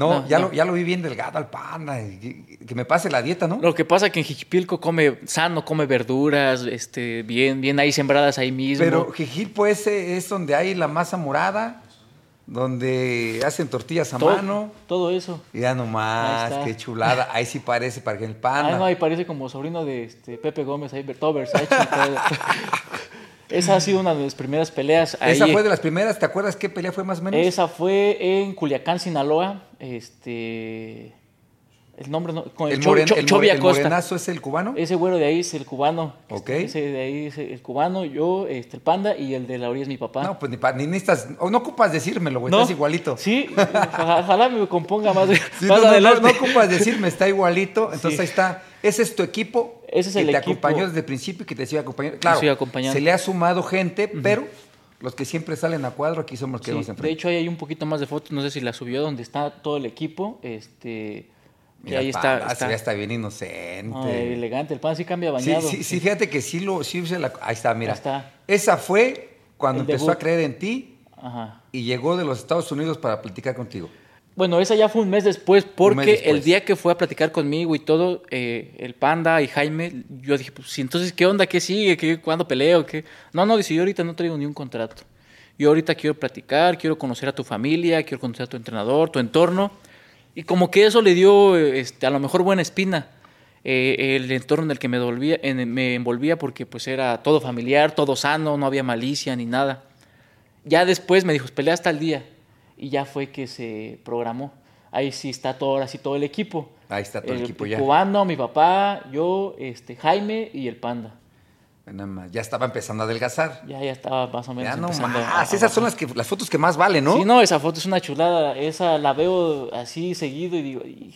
No, ya, Lo, ya lo vi bien delgado al panda. Que, me pase la dieta, ¿no? Lo que pasa es que en Jijipilco come sano, come verduras, este, bien, bien ahí sembradas ahí mismo. Pero Jijilpo ese es donde hay la masa morada, donde hacen tortillas a mano. Todo eso. Ya nomás, qué chulada. Ahí sí parece para el *laughs* panda. Ah, no, ahí parece como sobrino de este, Pepe Gómez, ahí todo Versace. *laughs* Esa ha sido una de mis primeras peleas. Esa ahí- fue de las primeras, ¿te acuerdas qué pelea fue más o menos? Esa fue en Culiacán, Sinaloa. Este. El nombre no. Con el, el, moren- Cho- el el morenazo es el cubano. Ese güero de ahí es el cubano. Ok. Este, ese de ahí es el cubano, yo, este, el panda y el de la orilla es mi papá. No, pues ni, pa- ni necesitas, no ocupas decírmelo, güey, ¿No? estás igualito. Sí, ojalá, me componga más, *laughs* Sí, más no, no, adelante. no, no ocupas decirme, está igualito. *laughs* Entonces Sí. ahí está. Ese es tu equipo. Ese es que el te equipo. acompañó desde el principio y que te sigue acompañando. Claro, sigue acompañando. se le ha sumado gente, pero los que siempre salen a cuadro aquí somos los que Sí, nos de hecho, ahí hay un poquito más de fotos, no sé si la subió, donde está todo el equipo. Este, Mira, ahí Panda, está. está bien inocente. no, elegante, el pan sí cambia bañado. sí, sí, fíjate que sí lo sí la- Ahí está, mira. Ahí está. Esa fue cuando El empezó debut. a creer en ti Ajá. y llegó de los Estados Unidos para platicar contigo. Bueno, esa ya fue un mes después, porque después. el día que fue a platicar conmigo y todo, eh, el panda y Jaime, yo dije, pues sí, entonces, ¿qué onda? ¿Qué sigue? ¿Qué, ¿Cuándo peleo? ¿Qué? No, no, dice, yo ahorita no traigo ni un contrato. Yo ahorita quiero platicar, quiero conocer a tu familia, quiero conocer a tu entrenador, tu entorno. Y como que eso le dio, este, a lo mejor, buena espina. eh, el entorno en el que me, envolvía, en- me envolvía porque pues era todo familiar, todo sano, no había malicia ni nada. Ya después me dijo, pelea hasta el día. Y ya fue que se programó. Ahí sí está todo, ahora sí todo el equipo. Ahí está todo el equipo ya. cubano, mi papá, yo, este, Jaime y el panda. Nada más, Ya estaba empezando a adelgazar. Ya, ya estaba más o menos Ya no empezando a- más. a Esas son las, que, las fotos que más valen, ¿no? Sí, no, esa foto es una chulada. Esa la veo así seguido y digo, "Ih,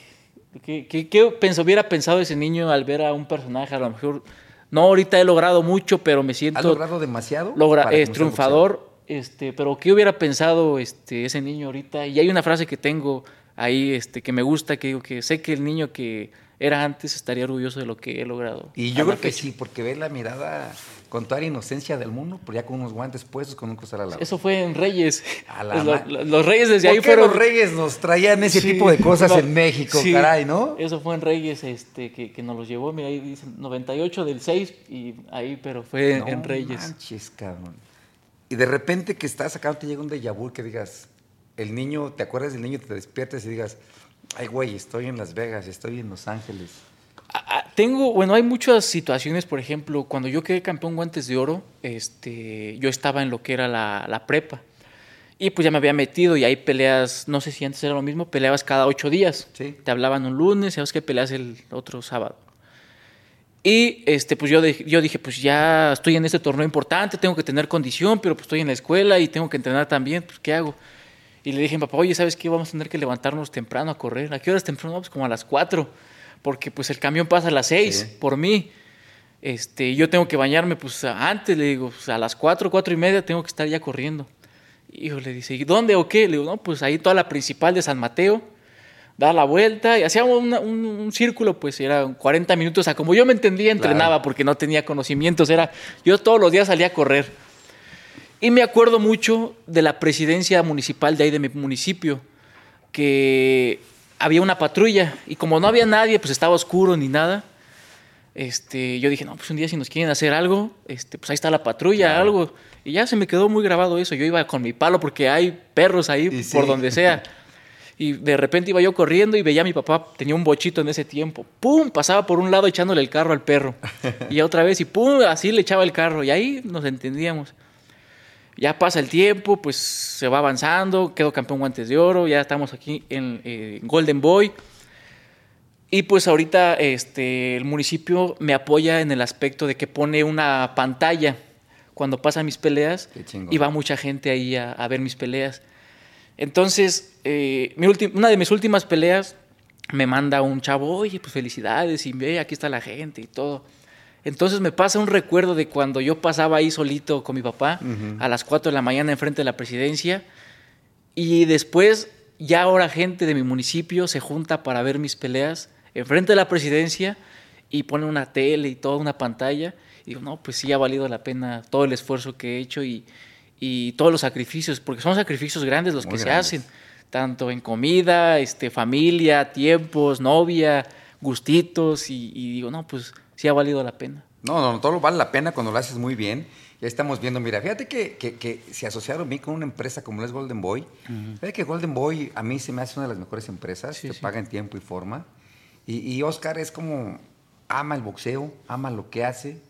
¿qué, qué, qué pensó, hubiera pensado ese niño al ver a un personaje? A lo mejor, no, ahorita he logrado mucho, pero me siento... ¿Has logrado demasiado? logra, es triunfador, este, pero ¿qué hubiera pensado este, ese niño ahorita? Y hay una frase que tengo ahí este, que me gusta, que digo que sé que el niño que era antes estaría orgulloso de lo que he logrado. Y a yo la creo que fecha. sí, porque ve la mirada con toda la inocencia del mundo, pero ya con unos guantes puestos, con un costal al lado. Eso fue en Reyes. A la *laughs* Lo- ma- lo- los Reyes desde ¿Por ahí qué fueron... los reyes nos traían ese Sí, tipo de cosas no, en México, sí, caray, no? Eso fue en Reyes este, que, que nos los llevó, mira, ahí dice 98 del 6 y ahí, pero fue No en Reyes. manches, cabrón. Y de repente que estás acá, te llega un déjà vu que digas, el niño, te acuerdas del niño, te despiertas y digas, ay, güey, estoy en Las Vegas, estoy en Los Ángeles. Ah, Tengo, bueno, hay muchas situaciones, por ejemplo, cuando yo quedé campeón guantes de oro, este, yo estaba en lo que era la, la prepa. Y pues ya me había metido y hay peleas, no sé si antes era lo mismo, peleabas cada ocho días. Sí. Te hablaban un lunes, sabes que peleas el otro sábado. Y este, pues yo, de- yo dije, pues ya estoy en este torneo importante, tengo que tener condición, pero pues estoy en la escuela y tengo que entrenar también, pues ¿qué hago? Y le dije a mi papá, oye, ¿sabes qué? Vamos a tener que levantarnos temprano a correr. ¿A qué horas temprano? Pues como a las 4, porque pues el camión pasa a las 6 Sí. por mí. Este, yo tengo que bañarme pues antes, le digo, pues, a las 4, 4 y media tengo que estar ya corriendo. Hijo, le dice, ¿y dónde o qué? Le digo, no, pues ahí toda la principal de San Mateo, da la vuelta y hacíamos un, un círculo, pues era 40 minutos, o sea, como yo me entendía, entrenaba porque no tenía conocimientos, era, yo todos los días salía a correr. Y me acuerdo mucho de la presidencia municipal de ahí de mi municipio, que había una patrulla y como no había nadie, pues estaba oscuro ni nada. Este, yo dije, no, pues un día si nos quieren hacer algo, este, pues ahí está la patrulla, Claro. algo. Y ya se me quedó muy grabado eso. Yo iba con mi palo porque hay perros ahí Y sí. por donde sea. *laughs* Y de repente iba yo corriendo y veía a mi papá, tenía un bochito en ese tiempo. ¡Pum! Pasaba por un lado echándole el carro al perro. *laughs* Y otra vez, y ¡pum! Así le echaba el carro. Y ahí nos entendíamos. Ya pasa el tiempo, pues se va avanzando, quedo campeón guantes de oro, ya estamos aquí en eh, Golden Boy. Y pues ahorita este, el municipio me apoya en el aspecto de que pone una pantalla cuando pasan mis peleas y va mucha gente ahí a, a ver mis peleas. Entonces, eh, mi una de mis últimas peleas me manda un chavo, oye, pues felicidades y ve, aquí está la gente y todo. Entonces me pasa un recuerdo de cuando yo pasaba ahí solito con mi papá a las 4 de la mañana enfrente de la presidencia y después ya ahora gente de mi municipio se junta para ver mis peleas enfrente de la presidencia y pone una tele y toda una pantalla. Y digo, no, pues sí ha valido la pena todo el esfuerzo que he hecho y, y todos los sacrificios, porque son sacrificios grandes los Muy que se hacen, tanto en comida, este, familia, tiempos, novia, gustitos, y, y digo, no, pues sí ha valido la pena. No, no, todo vale la pena cuando lo haces muy bien. Ya estamos viendo, mira, fíjate que, que- que se asociaron a mí con una empresa como es Golden Boy. Fíjate que Golden Boy a mí se me hace una de las mejores empresas, Sí, te sí. paga en tiempo y forma. Y, y Oscar es como, ama el boxeo, ama lo que hace,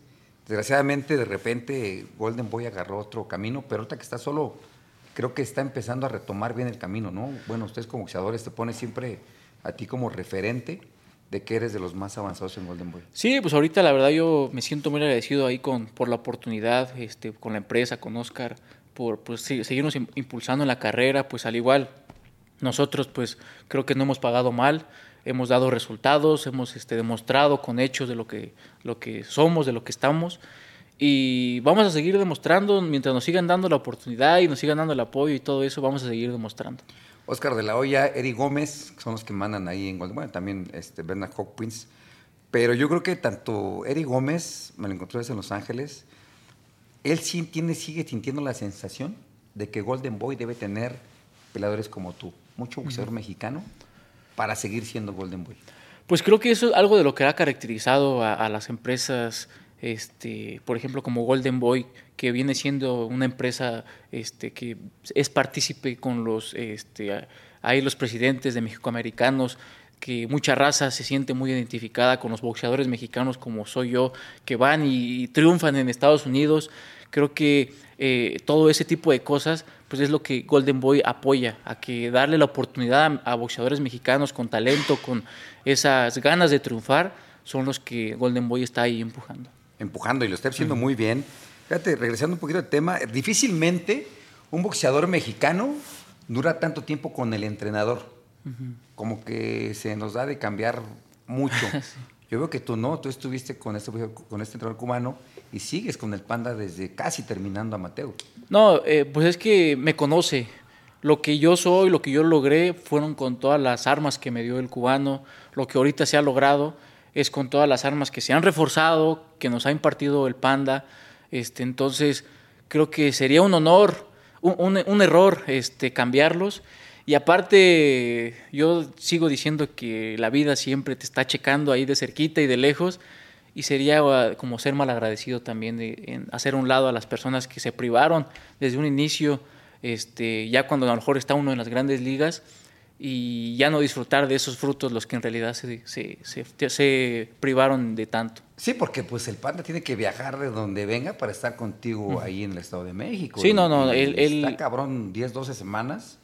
Desgraciadamente, de repente, Golden Boy agarró otro camino, pero ahorita que está solo, creo que está empezando a retomar bien el camino, ¿no? Bueno, ustedes como boxeadores te pone siempre a ti como referente de que eres de los más avanzados en Golden Boy. Sí, pues ahorita la verdad yo me siento muy agradecido ahí con, por la oportunidad, este, con la empresa, con Oscar, por pues, seguirnos impulsando en la carrera, pues al igual nosotros pues creo que no hemos pagado mal, hemos dado resultados, hemos este, demostrado con hechos de lo que, lo que somos, de lo que estamos. Y vamos a seguir demostrando, mientras nos sigan dando la oportunidad y nos sigan dando el apoyo y todo eso, vamos a seguir demostrando. Oscar de la Hoya, Eric Gómez, son los que mandan ahí en Golden Bueno, también este, Bernard Hopkins. Pero yo creo que tanto Eric Gómez, me lo encontré en Los Ángeles, él sí tiene, sigue sintiendo la sensación de que Golden Boy debe tener peleadores como tú, mucho boxeador mexicano, para seguir siendo Golden Boy. Pues creo que eso es algo de lo que ha caracterizado a, las empresas, este, por ejemplo, como Golden Boy, que viene siendo una empresa este, que es partícipe con los, este, hay los presidentes de Mexicoamericanos, que mucha raza se siente muy identificada con los boxeadores mexicanos como soy yo, que van y, triunfan en Estados Unidos. Creo que eh, todo ese tipo de cosas pues es lo que Golden Boy apoya, a que darle la oportunidad a, boxeadores mexicanos con talento, con esas ganas de triunfar, son los que Golden Boy está ahí empujando. Empujando y lo está haciendo muy bien. Fíjate, regresando un poquito al tema, difícilmente un boxeador mexicano dura tanto tiempo con el entrenador. Como que se nos da de cambiar mucho. *laughs* Yo veo que tú no, tú estuviste con este, con este entrenador cubano y sigues con el Panda desde casi terminando a Mateo. No, eh, pues es que me conoce. Lo que yo soy, lo que yo logré, fueron con todas las armas que me dio el cubano. Lo que ahorita se ha logrado es con todas las armas que se han reforzado, que nos ha impartido el Panda. Este, entonces, creo que sería un honor, un, un error este, cambiarlos. Y aparte, yo sigo diciendo que la vida siempre te está checando ahí de cerquita y de lejos. Y sería ah, como ser malagradecido también hacer un lado a las personas que se privaron desde un inicio, este, ya cuando a lo mejor está uno en las grandes ligas, y ya no disfrutar de esos frutos los que en realidad se, se, se, privaron de tanto. Sí, porque pues el panda tiene que viajar de donde venga para estar contigo ahí en el Estado de México. Sí, no, no, él, está cabrón 10, 12 semanas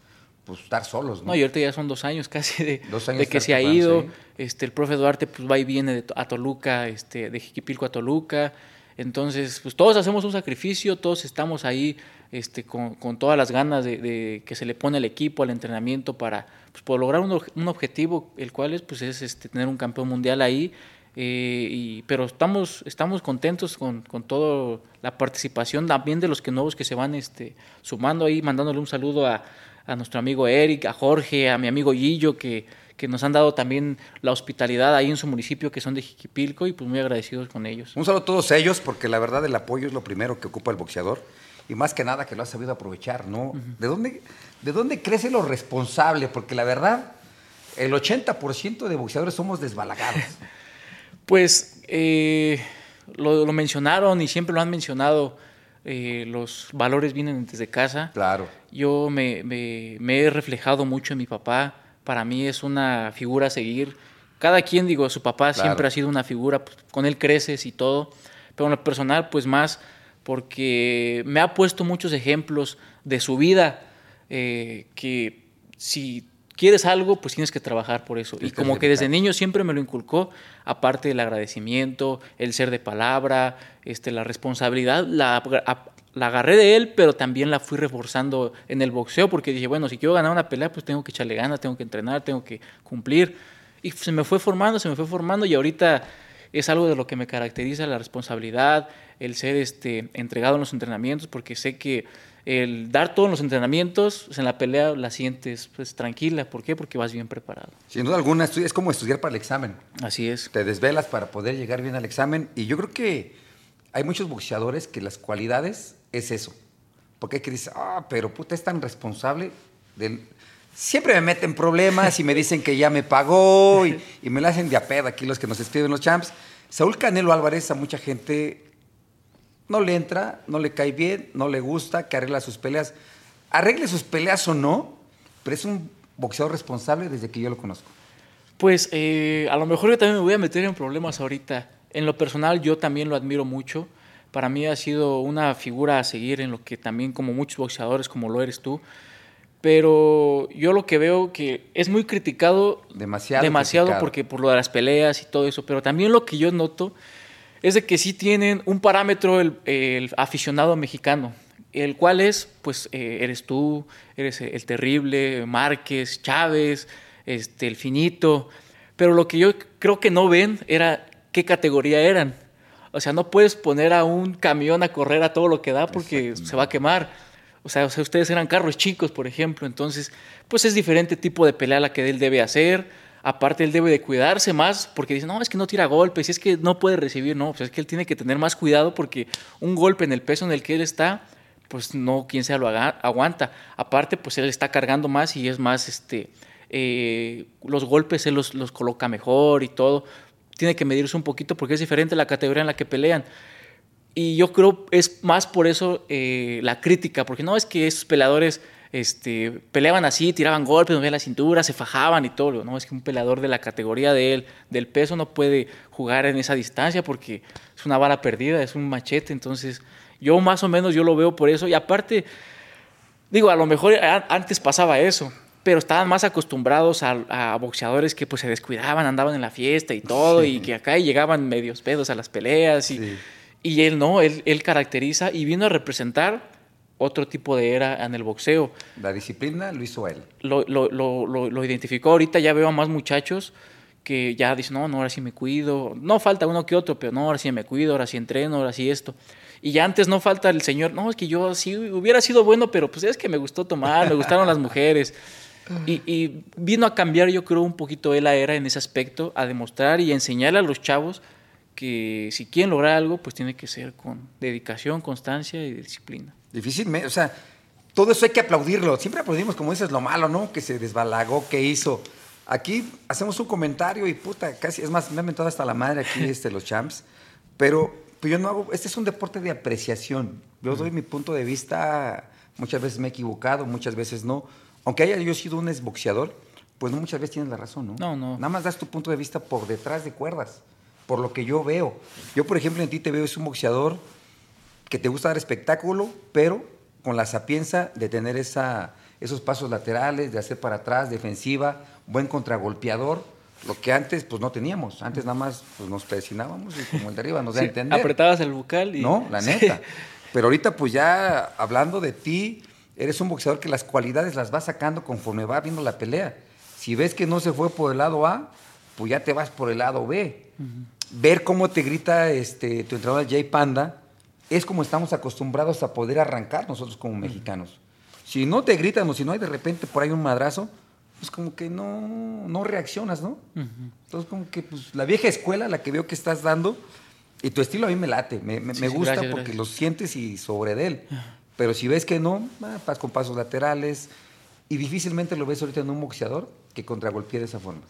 pues estar solos, ¿no? No, y ahorita ya son dos años casi de, de que se ha ido. Este, el profe Duarte pues va y viene de, a Toluca, este, de Jiquipilco a Toluca. Entonces, pues todos hacemos un sacrificio, todos estamos ahí este, con, todas las ganas de, que se le pone al equipo, al entrenamiento para, pues, por lograr un, objetivo, el cual es, pues, es este, tener un campeón mundial ahí. Eh, y, pero estamos, estamos contentos con, con toda la participación también de los que nuevos que se van este, sumando ahí, mandándole un saludo a, a nuestro amigo Eric, a Jorge, a mi amigo Gillo, que, que nos han dado también la hospitalidad ahí en su municipio, que son de Jiquipilco, y pues muy agradecidos con ellos. Un saludo a todos ellos, porque la verdad el apoyo es lo primero que ocupa el boxeador, y más que nada que lo ha sabido aprovechar, ¿no? ¿De, dónde, ¿De dónde crece lo responsable? Porque la verdad, el 80% de boxeadores somos desbalagados. *laughs* pues eh, lo, lo mencionaron y siempre lo han mencionado eh, los valores vienen desde casa. Claro. Yo me, he reflejado mucho en mi papá. Para mí es una figura a seguir. Cada quien, digo, su papá siempre ha sido una figura, pues, con él creces y todo. Pero en lo personal, pues más porque me ha puesto muchos ejemplos de su vida eh, que si quieres algo, pues tienes que trabajar por eso. Y como que desde niño siempre me lo inculcó, aparte del agradecimiento, el ser de palabra, este, la responsabilidad, la, la agarré de él, pero también la fui reforzando en el boxeo, porque dije, bueno, si quiero ganar una pelea, pues tengo que echarle ganas, tengo que entrenar, tengo que cumplir. Y se me fue formando, se me fue formando, y ahorita es algo de lo que me caracteriza la responsabilidad, el ser este, entregado en los entrenamientos, porque sé que el dar todos los entrenamientos, pues, en la pelea la sientes pues, tranquila. ¿Por qué? Porque vas bien preparado. Sin duda alguna, es como estudiar para el examen. Así es. Te desvelas para poder llegar bien al examen. Y yo creo que hay muchos boxeadores que las cualidades es eso. Porque hay que decir, ah, pero puta, es tan responsable. Del... Siempre me meten problemas y me dicen que ya me pagó y, me la hacen de a pedo aquí los que nos escriben los champs. Saúl Canelo Álvarez a mucha gente no le entra, no le cae bien, no le gusta, que arregla sus peleas. Arregle sus peleas o no, pero es un boxeador responsable desde que yo lo conozco. Pues eh, a lo mejor yo también me voy a meter en problemas ahorita. En lo personal yo también lo admiro mucho. para mí ha sido una figura a seguir en lo que también como muchos boxeadores como lo eres tú. Pero yo lo que veo que es muy criticado demasiado, demasiado porque por lo de las peleas y todo eso, pero también lo que yo noto es de que sí tienen un parámetro el, aficionado mexicano, el cual es, pues, eh, eres tú, eres el terrible, Márquez, Chávez, este, el finito, pero lo que yo creo que no ven era qué categoría eran. O sea, no puedes poner a un camión a correr a todo lo que da porque se va a quemar. O sea, ustedes eran carros chicos, por ejemplo. Entonces, pues es diferente tipo de pelea la que él debe hacer. Aparte, él debe de cuidarse más porque dice, no, es que no tira golpes, es que no puede recibir, no, pues es que él tiene que tener más cuidado porque un golpe en el peso en el que él está, pues no, quien sea lo aguanta. Aparte, pues él está cargando más y es más, este, eh, los golpes él los, los coloca mejor y todo tiene que medirse un poquito porque es diferente la categoría en la que pelean. Y yo creo es más por eso eh, la crítica, porque no es que esos peleadores este, peleaban así, tiraban golpes, movían la cintura, se fajaban y todo. No es que un peleador de la categoría de él, del peso, no puede jugar en esa distancia porque es una bala perdida, es un machete. Entonces, yo más o menos yo lo veo por eso. Y aparte, digo, a lo mejor antes pasaba eso, pero estaban más acostumbrados a, boxeadores que pues se descuidaban, andaban en la fiesta y todo, y que acá llegaban medios pedos a las peleas. Y, y él no, él, él caracteriza y vino a representar otro tipo de era en el boxeo. La disciplina lo hizo él. Lo, lo, lo, lo, identificó. Ahorita ya veo a más muchachos que ya dicen, no, no, ahora sí me cuido. No falta uno que otro, pero no, ahora sí me cuido, ahora sí entreno, ahora sí esto. Y ya antes no falta el señor, no, es que yo sí hubiera sido bueno, pero pues es que me gustó tomar, me gustaron las mujeres. Y, vino a cambiar, yo creo, un poquito él la era en ese aspecto, a demostrar y enseñarle a los chavos que si quieren lograr algo, pues tiene que ser con dedicación, constancia y disciplina. Difícilmente, o sea, todo eso hay que aplaudirlo. Siempre aplaudimos, como dices, lo malo, ¿no? Que se desbalagó, que hizo. Aquí hacemos un comentario y puta, casi, es más, me han mentado hasta la madre aquí *laughs* este, los champs, pero pues yo no hago, este es un deporte de apreciación. Yo doy mi punto de vista, muchas veces me he equivocado, muchas veces no aunque haya yo sido un exboxeador, pues muchas veces tienes la razón, ¿no? No, no. Nada más das tu punto de vista por detrás de cuerdas, por lo que yo veo. Yo, por ejemplo, en ti te veo es un boxeador que te gusta dar espectáculo, pero con la sapienza de tener esa, esos pasos laterales, de hacer para atrás, defensiva, buen contragolpeador, lo que antes pues no teníamos. Antes nada más pues, nos presionábamos y como el de arriba nos da a entender. Apretabas el bucal y... No, la *laughs* neta. Pero ahorita pues ya hablando de ti, eres un boxeador que las cualidades las va sacando conforme va viendo la pelea. Si ves que no se fue por el lado A, pues ya te vas por el lado B. Ver cómo te grita este, tu entrenador Jay Panda es como estamos acostumbrados a poder arrancar nosotros como mexicanos. Si no te gritan o si no hay de repente por ahí un madrazo, pues como que no, no reaccionas, ¿no? Entonces como que pues, la vieja escuela, la que veo que estás dando, y tu estilo a mí me late, me, gusta porque lo sientes y sobre de él. Pero si ves que no, vas con pasos laterales y difícilmente lo ves ahorita en un boxeador que contragolpee de esa forma.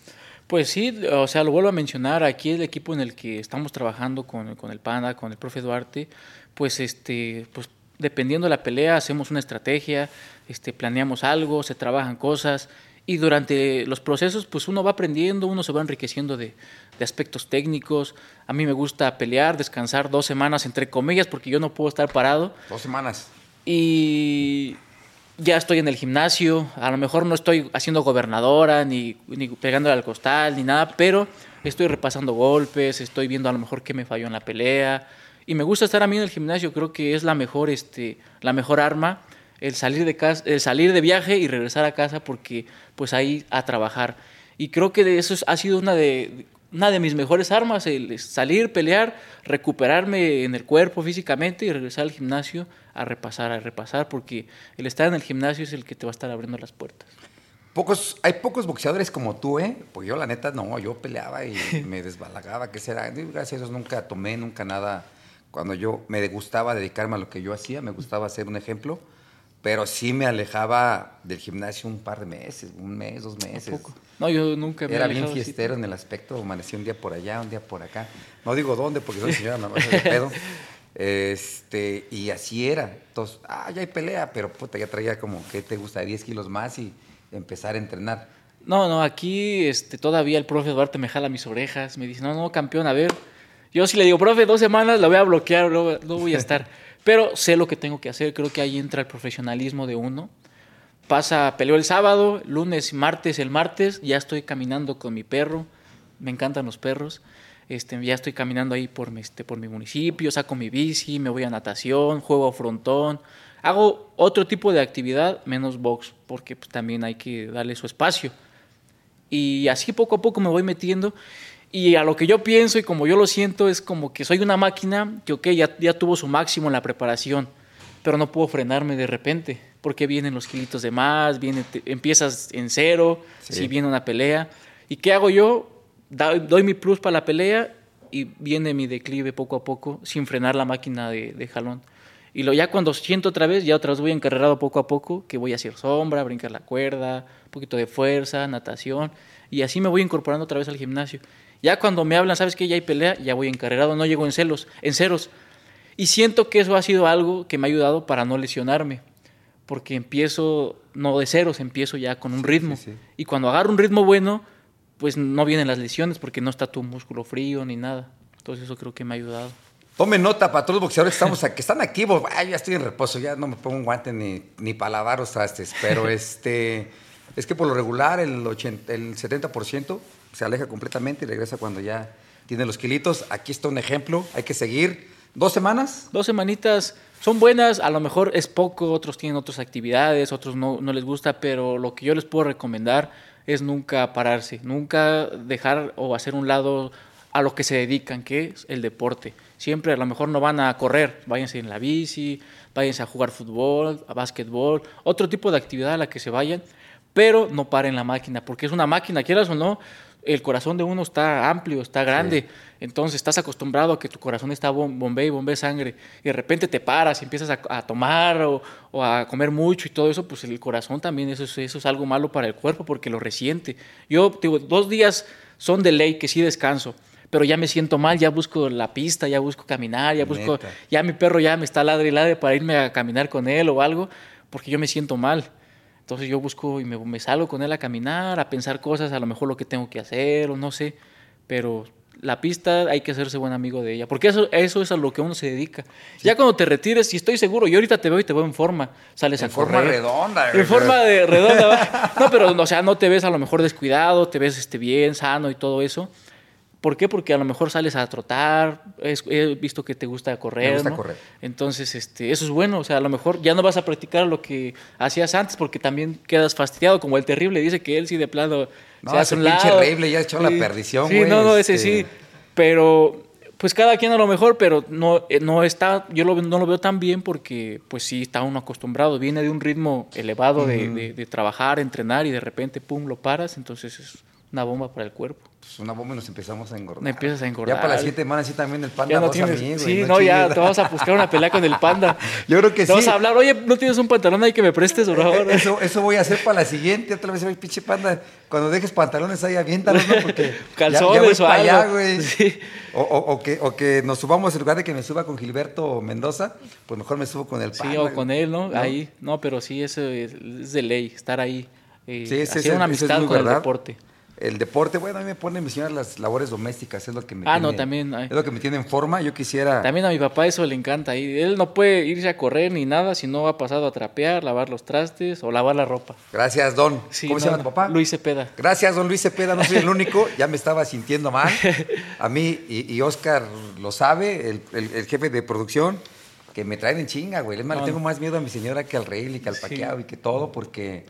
Pues sí, o sea, lo vuelvo a mencionar, aquí el equipo en el que estamos trabajando con, con el Panda, con el profe Duarte, pues este, pues dependiendo de la pelea hacemos una estrategia, este, planeamos algo, se trabajan cosas y durante los procesos pues uno va aprendiendo, uno se va enriqueciendo de, de, aspectos técnicos. A mí me gusta pelear, descansar dos semanas entre comillas porque yo no puedo estar parado. Dos semanas. Y ya estoy en el gimnasio, a lo mejor no estoy haciendo gobernadora, ni, ni pegándole al costal, ni nada, pero estoy repasando golpes, estoy viendo a lo mejor qué me falló en la pelea. Y me gusta estar a mí en el gimnasio, creo que es la mejor, este, la mejor arma el salir de casa, el salir de viaje y regresar a casa porque pues ahí a trabajar. Y creo que eso ha sido una de una de mis mejores armas, el salir, pelear, recuperarme en el cuerpo físicamente y regresar al gimnasio a repasar, a repasar, porque el estar en el gimnasio es el que te va a estar abriendo las puertas. Pocos, hay pocos boxeadores como tú, ¿eh? Porque yo la neta no, yo peleaba y *laughs* me desbalagaba, ¿qué será? Gracias a Dios nunca tomé, nunca nada. Cuando yo me gustaba dedicarme a lo que yo hacía, me gustaba ser un ejemplo pero sí me alejaba del gimnasio un par de meses, un mes, dos meses. No, yo nunca me Era bien fiestero en el aspecto, amanecí un día por allá, un día por acá. No digo dónde, porque soy señora, no de pedo. *laughs* Este, y así era. Entonces, ah, ya hay pelea, pero puta, ya traía como, ¿qué te gusta? 10 kilos más y empezar a entrenar. No, no, aquí este, todavía el profe Duarte me jala mis orejas, me dice, no, no, campeón, a ver, Yo si le digo, profe, dos semanas, la voy a bloquear, no, no voy a estar. *laughs* Pero sé lo que tengo que hacer, creo que ahí entra el profesionalismo de uno. Pasa, peleó el sábado, lunes, martes, el martes, ya estoy caminando con mi perro, me encantan los perros. Este, ya estoy caminando ahí por mi, este, por mi municipio, saco mi bici, me voy a natación, juego a frontón. Hago otro tipo de actividad, menos box, porque pues, también hay que darle su espacio. Y así poco a poco me voy metiendo. Y a lo que yo pienso y como yo lo siento es como que soy una máquina que, ok, ya, ya tuvo su máximo en la preparación, pero no puedo frenarme de repente, porque vienen los kilitos de más, viene, te- empiezas en cero, Sí. si viene una pelea. ¿Y qué hago yo? Doy mi plus para la pelea y viene mi declive poco a poco sin frenar la máquina de, de jalón. Y lo, ya cuando siento otra vez, ya otra vez voy encarrerado poco a poco, que voy a hacer sombra, brincar la cuerda, un poquito de fuerza, natación, y así me voy incorporando otra vez al gimnasio. Ya cuando me hablan, ¿sabes qué? Ya hay pelea, ya voy encarrerado, no llego en celos, en ceros. Y siento que eso ha sido algo que me ha ayudado para no lesionarme, porque empiezo no de ceros, empiezo ya con un ritmo. sí, sí. Y cuando agarro un ritmo bueno, pues no vienen las lesiones porque no está tu músculo frío ni nada. Entonces eso creo que me ha ayudado. Tomen nota para todos los boxeadores que, estamos, a- que están activos. Ay, ya estoy en reposo, ya no me pongo un guante ni, ni para lavar los trastes. Pero *laughs* este, es que por lo regular el, 80, el 70% se aleja completamente y regresa cuando ya tiene los kilitos. Aquí está un ejemplo, hay que seguir. ¿Dos semanas? Dos semanitas son buenas, a lo mejor es poco, otros tienen otras actividades, otros no, no les gusta, pero lo que yo les puedo recomendar es nunca pararse, nunca dejar o hacer un lado a lo que se dedican, que es el deporte. Siempre a lo mejor no van a correr, váyanse en la bici, váyanse a jugar fútbol, a básquetbol, otro tipo de actividad a la que se vayan, pero no paren la máquina, porque es una máquina, quieras o no, el corazón de uno está amplio, está grande, entonces estás acostumbrado a que tu corazón está bom- bombea y bombea sangre, y de repente te paras y empiezas a, a tomar o, o a comer mucho y todo eso, pues el corazón también, eso es, eso es algo malo para el cuerpo porque lo resiente. Yo, digo, dos días son de ley que sí descanso, pero ya me siento mal, ya busco la pista, ya busco caminar, ya busco, Neta. ya mi perro ya me está ladre y ladre para irme a caminar con él o algo, porque yo me siento mal. Entonces yo busco y me, me salgo con él a caminar, a pensar cosas, a lo mejor lo que tengo que hacer o no sé, pero la pista hay que hacerse buen amigo de ella, porque eso, eso es a lo que uno se dedica. Ya cuando te retires, si estoy seguro, yo ahorita te veo y te veo en forma, sales En a forma correr. redonda, En forma de redonda. *laughs* ¿va? No, pero o sea, no te ves a lo mejor descuidado, te ves este, bien, sano y todo eso. ¿Por qué? Porque a lo mejor sales a trotar, es- he visto que te gusta correr. gusta ¿no? correr. Entonces, este, eso es bueno. O sea, a lo mejor ya no vas a practicar lo que hacías antes porque también quedas fastidiado, como el terrible. Dice que él sí de plano No, se hace un pinche lado. horrible, ya echó la perdición, Sí, güey, no, no, ese este. sí. Pero, pues cada quien a lo mejor, pero no, eh, no está, yo lo- no lo veo tan bien porque, pues sí, está uno acostumbrado. Viene de un ritmo elevado de, de- de trabajar, entrenar y de repente, pum, lo paras. Entonces es una bomba para el cuerpo. Pues una bomba y nos empezamos a engordar. Me empiezas a engordar. Ya para las siete semanas sí también el panda Ya no a tienes. mí, sí, no, ya te vas a buscar una pelea con el panda. *laughs* Yo creo que Te vas sí. a hablar, oye, ¿no tienes un pantalón ahí que me prestes, por favor? Eh, Eso, eso voy a hacer para la siguiente. Otra vez, pinche panda, cuando dejes pantalones ahí, aviéntalos, ¿no? Porque Calzones ya, o para allá, güey. *laughs* Sí. O, o- o que, o que nos subamos, en lugar de que me suba con Gilberto Mendoza, pues mejor me subo con el Sí, panda. o con él, ¿no? ¿No? Ahí. No, pero sí, eso es, de ley, estar ahí. Eh, Sí, hacer es- una es amistad con el deporte. El deporte, bueno, a mí me pone mencionar las labores domésticas, es lo que me Ah, tiene, no, también, ay. Es lo que me tiene en forma. Yo quisiera. También a mi papá eso le encanta. Y él no puede irse a correr ni nada si no ha pasado a trapear, lavar los trastes o lavar la ropa. Gracias, Don. Sí, ¿Cómo se no, llama tu papá? Luis Cepeda. Gracias, don Luis Cepeda, no soy el *laughs* único, ya me estaba sintiendo mal. *laughs* A mí, y, y Oscar lo sabe, el, el- el jefe de producción, que me traen en chinga, güey. Es más, No, le tengo no. más miedo a mi señora que al rey y que al Sí. paqueado y que todo, porque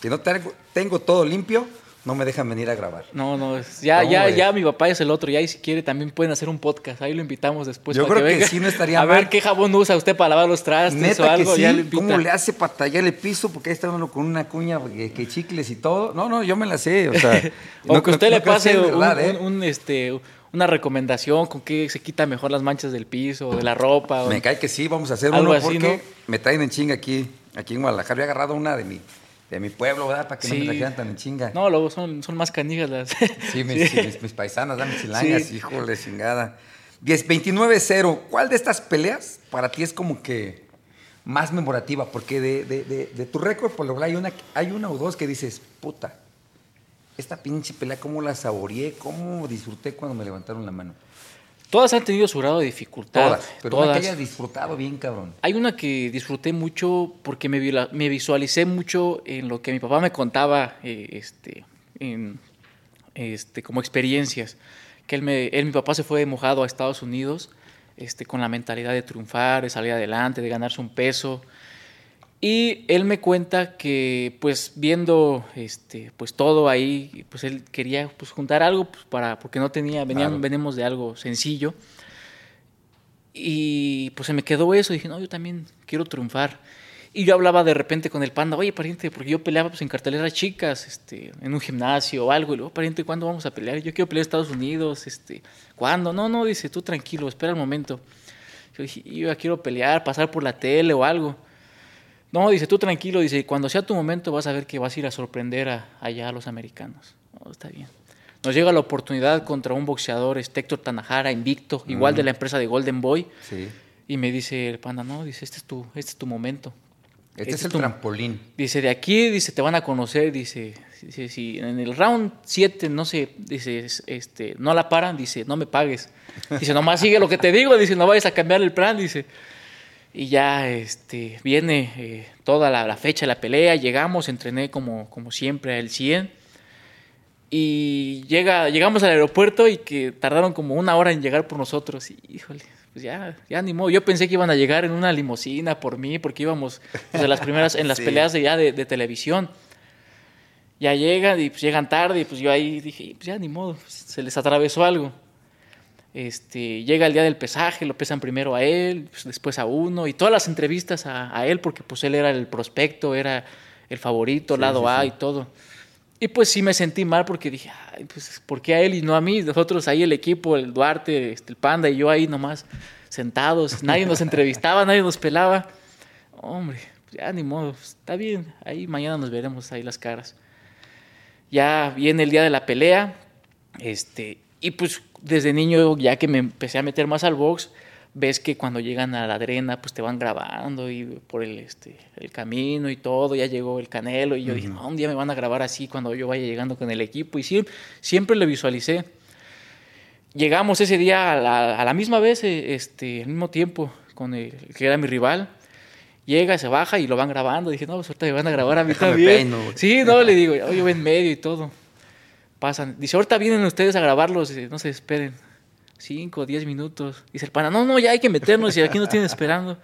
si no tengo, tengo todo limpio, no me dejan venir a grabar. No, no, ya, ¿Cómo ya, ves? ya mi papá es el otro. Ya, y si quiere, también pueden hacer un podcast. Ahí lo invitamos después. Yo para creo que sí, no estaría A mal. ver qué jabón usa usted para lavar los trastes o algo. que ya. ¿cómo le hace para tallar el piso? Porque ahí está uno con una cuña que, que chicles y todo. No, no, yo me la sé, o sea. *laughs* o no- que usted no- le no pase sea un, verdad, ¿eh? un- un, este, una recomendación con qué se quita mejor las manchas del piso o de la ropa. o- Me cae que sí, vamos a hacer Algo uno así, porque ¿no? me traen en chinga aquí, aquí en Guadalajara. Había agarrado una de mi, de mi pueblo, ¿verdad? Para que no Sí. me trajeran tan chinga. No, luego son, son más canijas las. *laughs* Sí, mis, mis- mis paisanas, dame chilangas, Sí. híjole, chingada. 10, 29-0. ¿Cuál de estas peleas para ti es como que más memorativa? Porque de, de- de- de tu récord, por lo general, hay una, hay una o dos que dices, puta, esta pinche pelea, ¿cómo la saboreé? ¿Cómo disfruté cuando me levantaron la mano? Todas han tenido su grado de dificultad. Todas. Pero una que hayas disfrutado bien, cabrón. Hay una que disfruté mucho porque me, visualicé mucho en lo que mi papá me contaba eh, este, en, este, como experiencias. Que él, me, él, mi papá se fue mojado a Estados Unidos este, con la mentalidad de triunfar, de salir adelante, de ganarse un peso. Y él me cuenta que, pues, viendo este, pues, todo ahí, pues él quería pues, juntar algo pues, para, porque no tenía, venían, Claro. venimos de algo sencillo. Y pues se me quedó eso. Dije, no, yo también quiero triunfar. Y yo hablaba de repente con el panda, oye, pariente, porque yo peleaba pues, en carteleras chicas, este, en un gimnasio o algo. Y luego, pariente, ¿cuándo vamos a pelear? Yo quiero pelear en Estados Unidos. Este, ¿Cuándo? No, no, dice, tú tranquilo, espera el momento. Yo dije, yo ya quiero pelear, pasar por la tele o algo. No, dice, tú tranquilo, dice, cuando sea tu momento vas a ver que vas a ir a sorprender a, allá a los americanos. No, está bien. Nos llega la oportunidad contra un boxeador, este Héctor Tanajara, invicto, igual de la empresa de Golden Boy. Sí. Y me dice el panda, no, dice, este es tu, este es tu momento. Este es el tu- trampolín. Dice, de aquí, dice, te van a conocer, dice, dice, si en el round 7, no sé, dice, es- este, no la paran, dice, no me pagues. Dice, nomás sigue lo que te digo, dice, no vayas a cambiar el plan, dice. Y ya, este, viene eh, toda la, la fecha de la pelea, llegamos, entrené como, como siempre al 100. Y llega, llegamos al aeropuerto y que tardaron como una hora en llegar por nosotros. Y, híjole, pues ya, ya ni modo. Yo pensé que iban a llegar en una limusina por mí, porque íbamos pues, en las primeras, en *laughs* las Sí. peleas de, ya de, de televisión. Ya llegan y pues llegan tarde y pues yo ahí dije, pues ya ni modo, pues, se les atravesó algo. Este, llega el día del pesaje, lo pesan primero a él, pues, después a uno, y todas las entrevistas a, a él, porque pues él era el prospecto, era el favorito, Sí, lado sí, A sí. y todo. Y pues sí me sentí mal porque dije, Ay, pues ¿por qué a él y no a mí? Nosotros ahí el equipo, el Duarte, este, el Panda y yo ahí nomás sentados, nadie nos entrevistaba, nadie nos pelaba. Hombre, pues, ya ni modo, pues, está bien, ahí mañana nos veremos ahí las caras. Ya viene el día de la pelea, este, y pues desde niño, ya que me empecé a meter más al box, ves que cuando llegan a la arena, pues te van grabando y por el, este, el camino y todo, ya llegó el canelo y yo dije, no, un día me van a grabar así cuando yo vaya llegando con el equipo y sí, siempre lo visualicé. Llegamos ese día a la, a la misma vez, eh, este, al mismo tiempo, con el que era mi rival. Llega, se baja y lo van grabando. Dije, no, pues ahorita me van a grabar a mí Déjame también. peino, sí, no, le digo, "Oye, yo voy en medio y todo. Pasan. Dice, ahorita vienen ustedes a grabarlos, dice, no se esperen. Cinco, diez minutos. Dice el pana, no, no, ya hay que meternos y aquí nos tienen esperando.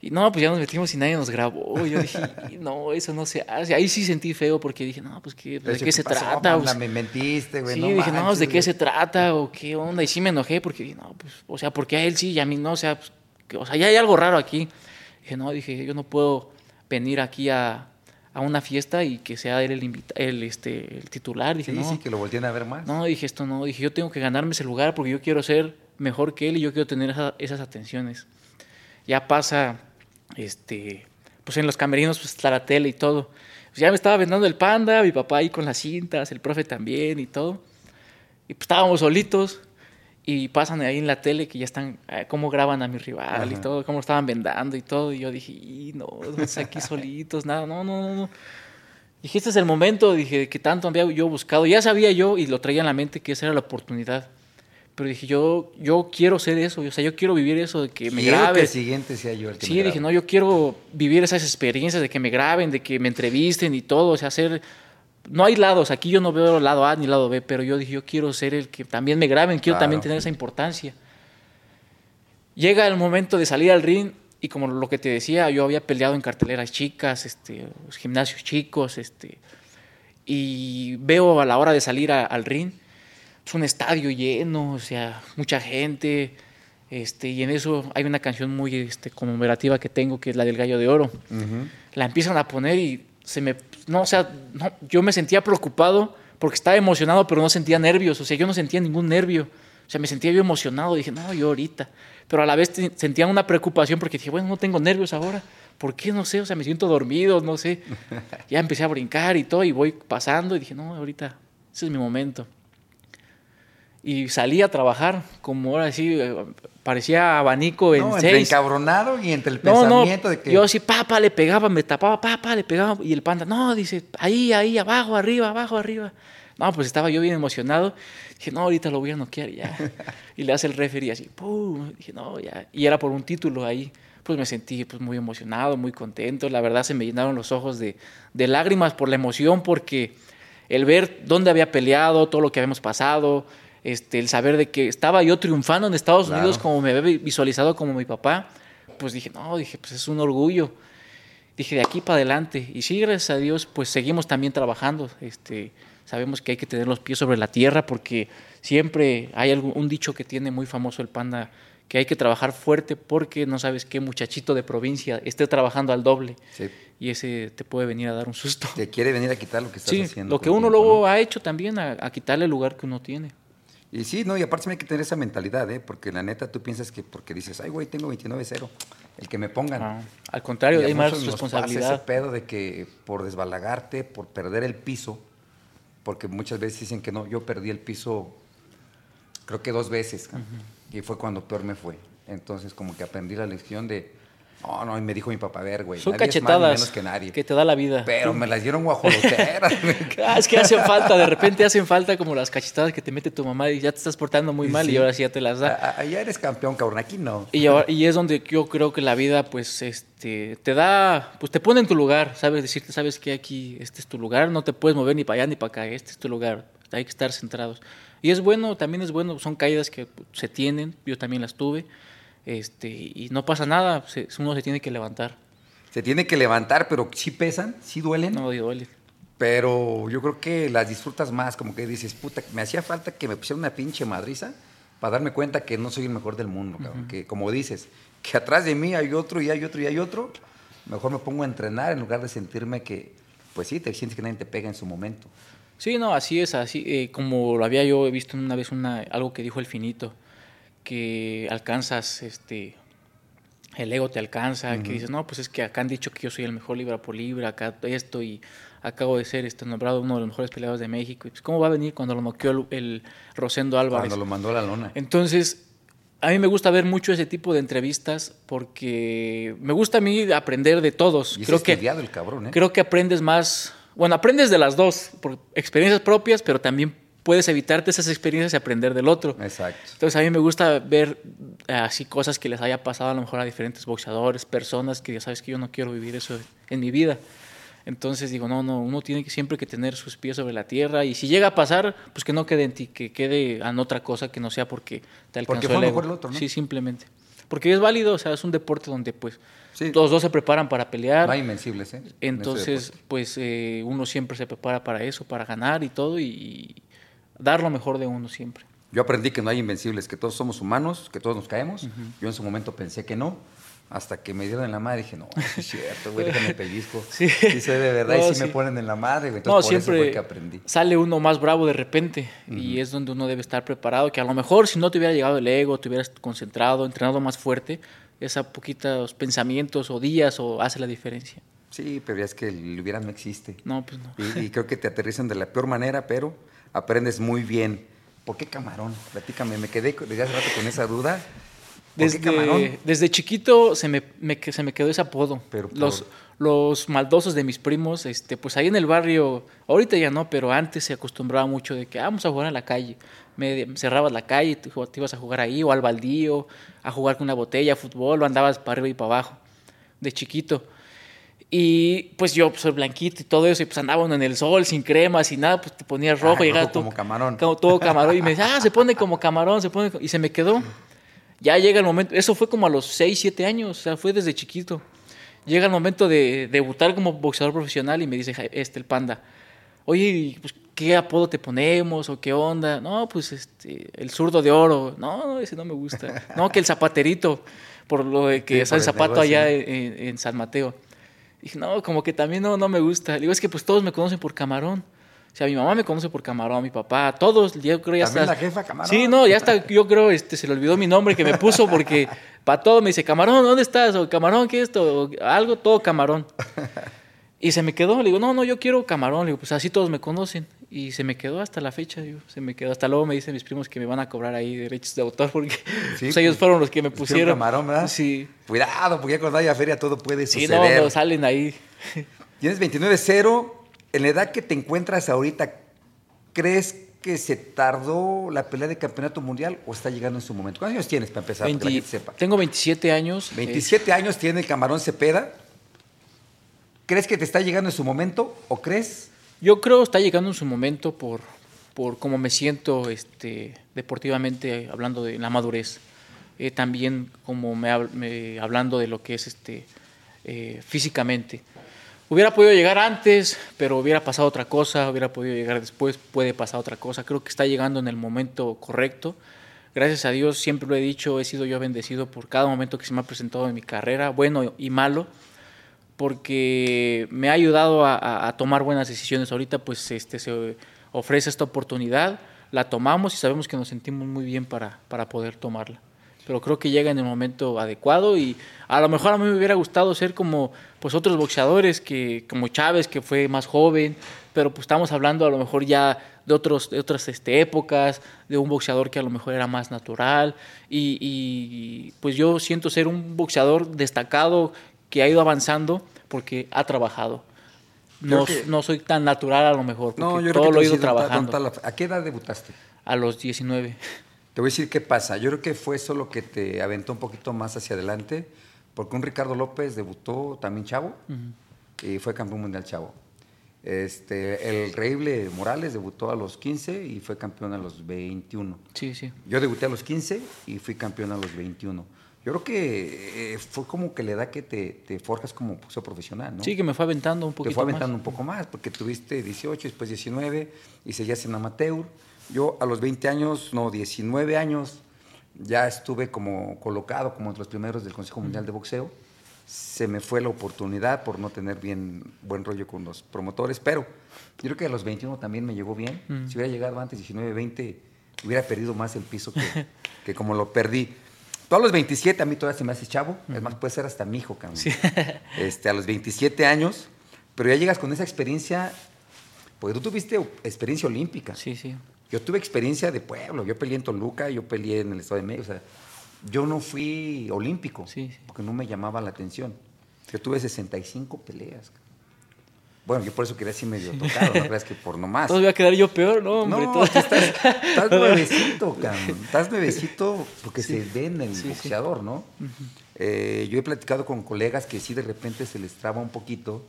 Y no, pues ya nos metimos y nadie nos grabó. Y yo dije, no, eso no se hace. Ahí sí sentí feo porque dije, no, pues ¿qué, pues, ¿de qué se pasó, trata? Pues, me mentiste, güey. sí, no dije, no, manches, ¿de qué se trata o qué onda? Y sí me enojé porque dije, no, pues, o sea, ¿por qué a él sí y a mí no? O sea, pues, que- o sea, ya hay algo raro aquí. Dije, no, dije, yo no puedo venir aquí a, a una fiesta y que sea él el, invita- el, este, el titular. Dije, Sí, no, sí, que lo volteen a ver más. no, dije, esto no, dije, yo tengo que ganarme ese lugar porque yo quiero ser mejor que él y yo quiero tener esa- esas atenciones. Ya pasa, este, pues en los camerinos pues está la tele y todo. Pues ya me estaba vendando el panda, mi papá ahí con las cintas, el profe también y todo. Y pues estábamos solitos y pasan ahí en la tele que ya están, eh, cómo graban a mi rival y Ajá. todo, cómo estaban vendando y todo. Y yo dije, "Y no, aquí solitos, nada, no, no, no, no. Dije, este es el momento, dije, que tanto había yo buscado. Ya sabía yo y lo traía en la mente que esa era la oportunidad. Pero dije, yo, yo quiero ser eso, o sea, yo quiero vivir eso de que me Quiero graben. que el siguiente sea yo el que Sí, me dije, no, yo quiero vivir esas experiencias de que me graben, de que me entrevisten y todo, o sea, hacer... No hay lados, aquí yo no veo lado A ni lado B, pero yo dije, yo quiero ser el que también me graben, quiero Claro. también tener esa importancia. Llega el momento de salir al ring y como lo que te decía, yo había peleado en carteleras chicas, este, gimnasios chicos, este, y veo a la hora de salir a- al ring, es un estadio lleno, o sea, mucha gente, este, y en eso hay una canción muy este, conmemorativa que tengo, que es la del Gallo de Oro. La empiezan a poner y se me, no, o sea, no, yo me sentía preocupado porque estaba emocionado, pero no sentía nervios, o sea, yo no sentía ningún nervio, o sea, me sentía yo emocionado, dije, no, yo ahorita, pero a la vez sentía una preocupación porque dije, bueno, no tengo nervios ahora, ¿por qué? No sé, o sea, me siento dormido, no sé. *laughs* Ya empecé a brincar y todo, y voy pasando y dije, no, ahorita, ese es mi momento. Y salí a trabajar, como ahora sí, eh, parecía abanico en No, entre seis. encabronado y entre el No, no, pensamiento de que. yo así, papá, le pegaba, me tapaba, papá, le pegaba, y el panda, no, dice, ahí, ahí, abajo, arriba, abajo, arriba. No, pues estaba yo bien emocionado. Dije, no, ahorita lo voy a noquear ya. *laughs* y le hace el referee así, ¡pum! Dije, no, ya. Y era por un título ahí. Pues me sentí pues, muy emocionado, muy contento. La verdad se me llenaron los ojos de, de lágrimas por la emoción, porque el ver dónde había peleado, todo lo que habíamos pasado, este, el saber de que estaba yo triunfando en Estados Claro. Unidos como me había visualizado como mi papá, pues dije, no, dije, pues es un orgullo. Dije, de aquí para adelante. Y sí, gracias a Dios, pues seguimos también trabajando. Este, sabemos que hay que tener los pies sobre la tierra porque siempre hay algún, un dicho que tiene muy famoso el panda, que hay que trabajar fuerte porque no sabes qué muchachito de provincia esté trabajando al doble Sí. y ese te puede venir a dar un susto. Te quiere venir a quitar lo que estás Sí, haciendo. lo que uno tiempo, luego ¿no? ha hecho también a, a quitarle el lugar que uno tiene. Y sí, no, y aparte hay que tener esa mentalidad, ¿eh? Porque la neta tú piensas que porque dices, ay, güey, tengo 29-0, el que me pongan. Ah, al contrario, hay más muchos nos pasa responsabilidad. ese pedo de que por desbalagarte, por perder el piso, porque muchas veces dicen que no, yo perdí el piso, creo que dos veces, y fue cuando peor me fue. Entonces, como que aprendí la lección de, no, no, y me dijo mi papá, a ver, güey, Son nadie es más ni cachetadas menos que nadie. que te da la vida. Pero me las dieron guajoloteras. *laughs* Ah, es que hacen falta, de repente hacen falta como las cachetadas que te mete tu mamá y ya te estás portando muy mal y Sí. ahora sí ya te las da. A- a- Allá eres campeón, cabrón, aquí no. Y, ahora- y es donde yo creo que la vida, pues, este, te da, pues te pone en tu lugar, sabes decirte, sabes que aquí, este es tu lugar, no te puedes mover ni para allá ni para acá, este es tu lugar, hay que estar centrados. Y es bueno, también es bueno, son caídas que se tienen, yo también las tuve, este, y no pasa nada, se- uno se tiene que levantar, Se tiene que levantar, pero sí pesan, sí duelen. no duele. Pero yo creo que las disfrutas más, como que dices, puta, me hacía falta que me pusiera una pinche madriza para darme cuenta que no soy el mejor del mundo, cabrón. Que como dices, que atrás de mí hay otro y hay otro y hay otro, mejor me pongo a entrenar en lugar de sentirme que, pues sí, te sientes que nadie te pega en su momento. Sí, no, así es, así eh, como lo había yo visto una vez una, algo que dijo el finito, que alcanzas, este, el ego te alcanza, que dices, no, pues es que acá han dicho que yo soy el mejor libra por libra, acá esto y acabo de ser este, nombrado uno de los mejores peleadores de México. Y pues, ¿Cómo va a venir cuando lo noqueó el, el Rosendo Álvarez? Cuando lo mandó a la lona. Entonces, a mí me gusta ver mucho ese tipo de entrevistas porque me gusta a mí aprender de todos. Y creo que el cabrón, ¿eh? creo que aprendes más, bueno, aprendes de las dos, por experiencias propias, pero también puedes evitarte esas experiencias y aprender del otro. Exacto. Entonces a mí me gusta ver eh, así cosas que les haya pasado a lo mejor a diferentes boxeadores, personas que ya sabes que yo no quiero vivir eso en mi vida. Entonces digo, no, no, uno tiene que siempre que tener sus pies sobre la tierra y si llega a pasar, pues que no quede en ti, que quede en otra cosa que no sea porque te alcanzó Porque fue el ego. mejor el otro, ¿no? Sí, simplemente. Porque es válido, o sea, es un deporte donde pues Sí. los dos se preparan para pelear. Hay invencibles, ¿eh? Entonces, pues eh, uno siempre se prepara para eso, para ganar y todo, y dar lo mejor de uno siempre. Yo aprendí que no hay invencibles, que todos somos humanos, que todos nos caemos. Yo en su momento pensé que no, hasta que me dieron en la madre dije, no, es cierto, güey, déjame *laughs* pellizco. Sí. Sí, soy de verdad, No, y sí, me sí. ponen en la madre, güey. No, Entonces, por eso siempre fue que aprendí. sale uno más bravo de repente, y es donde uno debe estar preparado, que a lo mejor si no te hubiera llegado el ego, te hubieras concentrado, entrenado más fuerte, esa poquitos pensamientos o días o hace la diferencia. Sí, pero ya es que el hubiera no existe. No, pues no. Y, y creo que te aterrizan de la peor manera, pero aprendes muy bien. ¿Por qué camarón? Platícame, me quedé desde hace rato con esa duda. ¿Por qué camarón? Desde, desde chiquito se me, se me quedó ese apodo. Pero por- los, los maldosos de mis primos, este, pues ahí en el barrio, ahorita ya no, pero antes se acostumbraba mucho de que "Ah, vamos a jugar a la calle. Me cerrabas la calle, te, te ibas a jugar ahí, o al baldío, a jugar con una botella, a fútbol, o andabas para arriba y para abajo, de chiquito. Y pues yo pues, soy blanquito y todo eso, y pues andaba uno en el sol, sin crema, sin nada, pues te ponías rojo, Ah, llegaba todo- como camarón. como todo camarón, y me decía, ah, se pone como camarón, se pone, co-". y se me quedó. Ya llega el momento, eso fue como a los 6, 7 años, o sea, fue desde chiquito. Llega el momento de debutar como boxeador profesional y me dice "Ja- este, el panda, oye, ¿y, pues, ¿qué apodo te ponemos o qué onda? No, pues este, el zurdo de oro. No, no, ese no me gusta. No, que el zapaterito, por lo de que Sí, está el zapato negocio, allá en San Mateo. Dije, no, como que también no, no me gusta. Le digo, es que pues todos me conocen por camarón. O sea, mi mamá me conoce por camarón, mi papá, todos, yo creo ya También está. la jefa camarón. Sí, no, ya está, yo creo, este, se le olvidó mi nombre que me puso porque para todo me dice, camarón, ¿dónde estás? O camarón, ¿qué es esto? O algo, todo camarón. Y se me quedó, le digo, no, no, yo quiero camarón. Le digo, pues así todos me conocen. Y se me quedó hasta la fecha, digo, se me quedó. Hasta luego me dicen mis primos que me van a cobrar ahí derechos de autor porque Sí, *laughs* pues, ellos pues, fueron los que me Pusieron camarón, ¿verdad? Sí. Cuidado, porque ya cuando haya feria todo puede Sí, no, suceder. no, salen ahí. *laughs* Tienes 29-0. En la edad que te encuentras ahorita, ¿crees que se tardó la pelea de campeonato mundial o está llegando en su momento? ¿Cuántos años tienes para empezar? 20 para que la gente sepa. Tengo 27 años. 27 años tiene el Camarón Cepeda. ¿Crees que te está llegando en su momento o crees? Yo creo está llegando en su momento por, por cómo me siento este, deportivamente, hablando de la madurez. Eh, también como me, me- hablando de lo que es este, eh, físicamente. Hubiera podido llegar antes, pero hubiera pasado otra cosa, hubiera podido llegar después, puede pasar otra cosa. Creo que está llegando en el momento correcto. Gracias a Dios, siempre lo he dicho, he sido yo bendecido por cada momento que se me ha presentado en mi carrera, bueno y malo, porque me ha ayudado a, a- tomar buenas decisiones. Ahorita pues este, se ofrece esta oportunidad, la tomamos y sabemos que nos sentimos muy bien para, para poder tomarla. Pero creo que llega en el momento adecuado y a lo mejor a mí me hubiera gustado ser como pues otros boxeadores, que, como Chávez, que fue más joven, pero pues estamos hablando a lo mejor ya de, otros, de otras este, épocas, de un boxeador que a lo mejor era más natural y, y, pues yo siento ser un boxeador destacado que ha ido avanzando porque ha trabajado. No, que- no soy tan natural a lo mejor, porque No, yo creo todo que lo he ido trabajando la- ¿A qué edad debutaste? a los 19. Te voy a decir qué pasa. Yo creo que fue eso lo que te aventó un poquito más hacia adelante, porque un Ricardo López debutó también chavo y fue campeón mundial chavo. Este, el Reíble Morales debutó a los 15 y fue campeón a los 21. Sí, sí. Yo debuté a los 15 y fui campeón a los 21. Yo creo que eh, fue como que la edad que te, te forjas como boxeo profesional, ¿no? Sí, que me fue aventando un poquito te fue más. aventando un poco más, porque tuviste 18, después 19 y seguías en amateur. Yo a los 20 años, no, 19 años, ya estuve como colocado como entre los primeros del Consejo Mundial de Boxeo. Se me fue la oportunidad por no tener bien buen rollo con los promotores, pero yo creo que a los 21 también me llegó bien. Mm. Si hubiera llegado antes, 19, 20, hubiera perdido más el piso que, *laughs* que como lo perdí. Tú a los 27, a mí todavía se me hace chavo. Es más, puede ser hasta mi hijo, cabrón. Sí. *laughs* Este, a los 27 años, pero ya llegas con esa experiencia, porque tú tuviste experiencia olímpica. Sí, sí. Yo tuve experiencia de pueblo, yo peleé en Toluca, yo peleé en el Estado de México, o sea, yo no fui olímpico, Sí, sí. porque no me llamaba la atención. Yo tuve 65 peleas. cabrón. Bueno, yo por eso quería así medio tocado, no *laughs* creas que por nomás. Todo voy a quedar yo peor, ¿no, hombre? No, estás, *laughs* estás nuevecito, cabrón. Estás nuevecito *laughs* porque se ve en el Sí, sí. boxeador, ¿no? Eh, yo he platicado con colegas que sí de repente se les traba un poquito.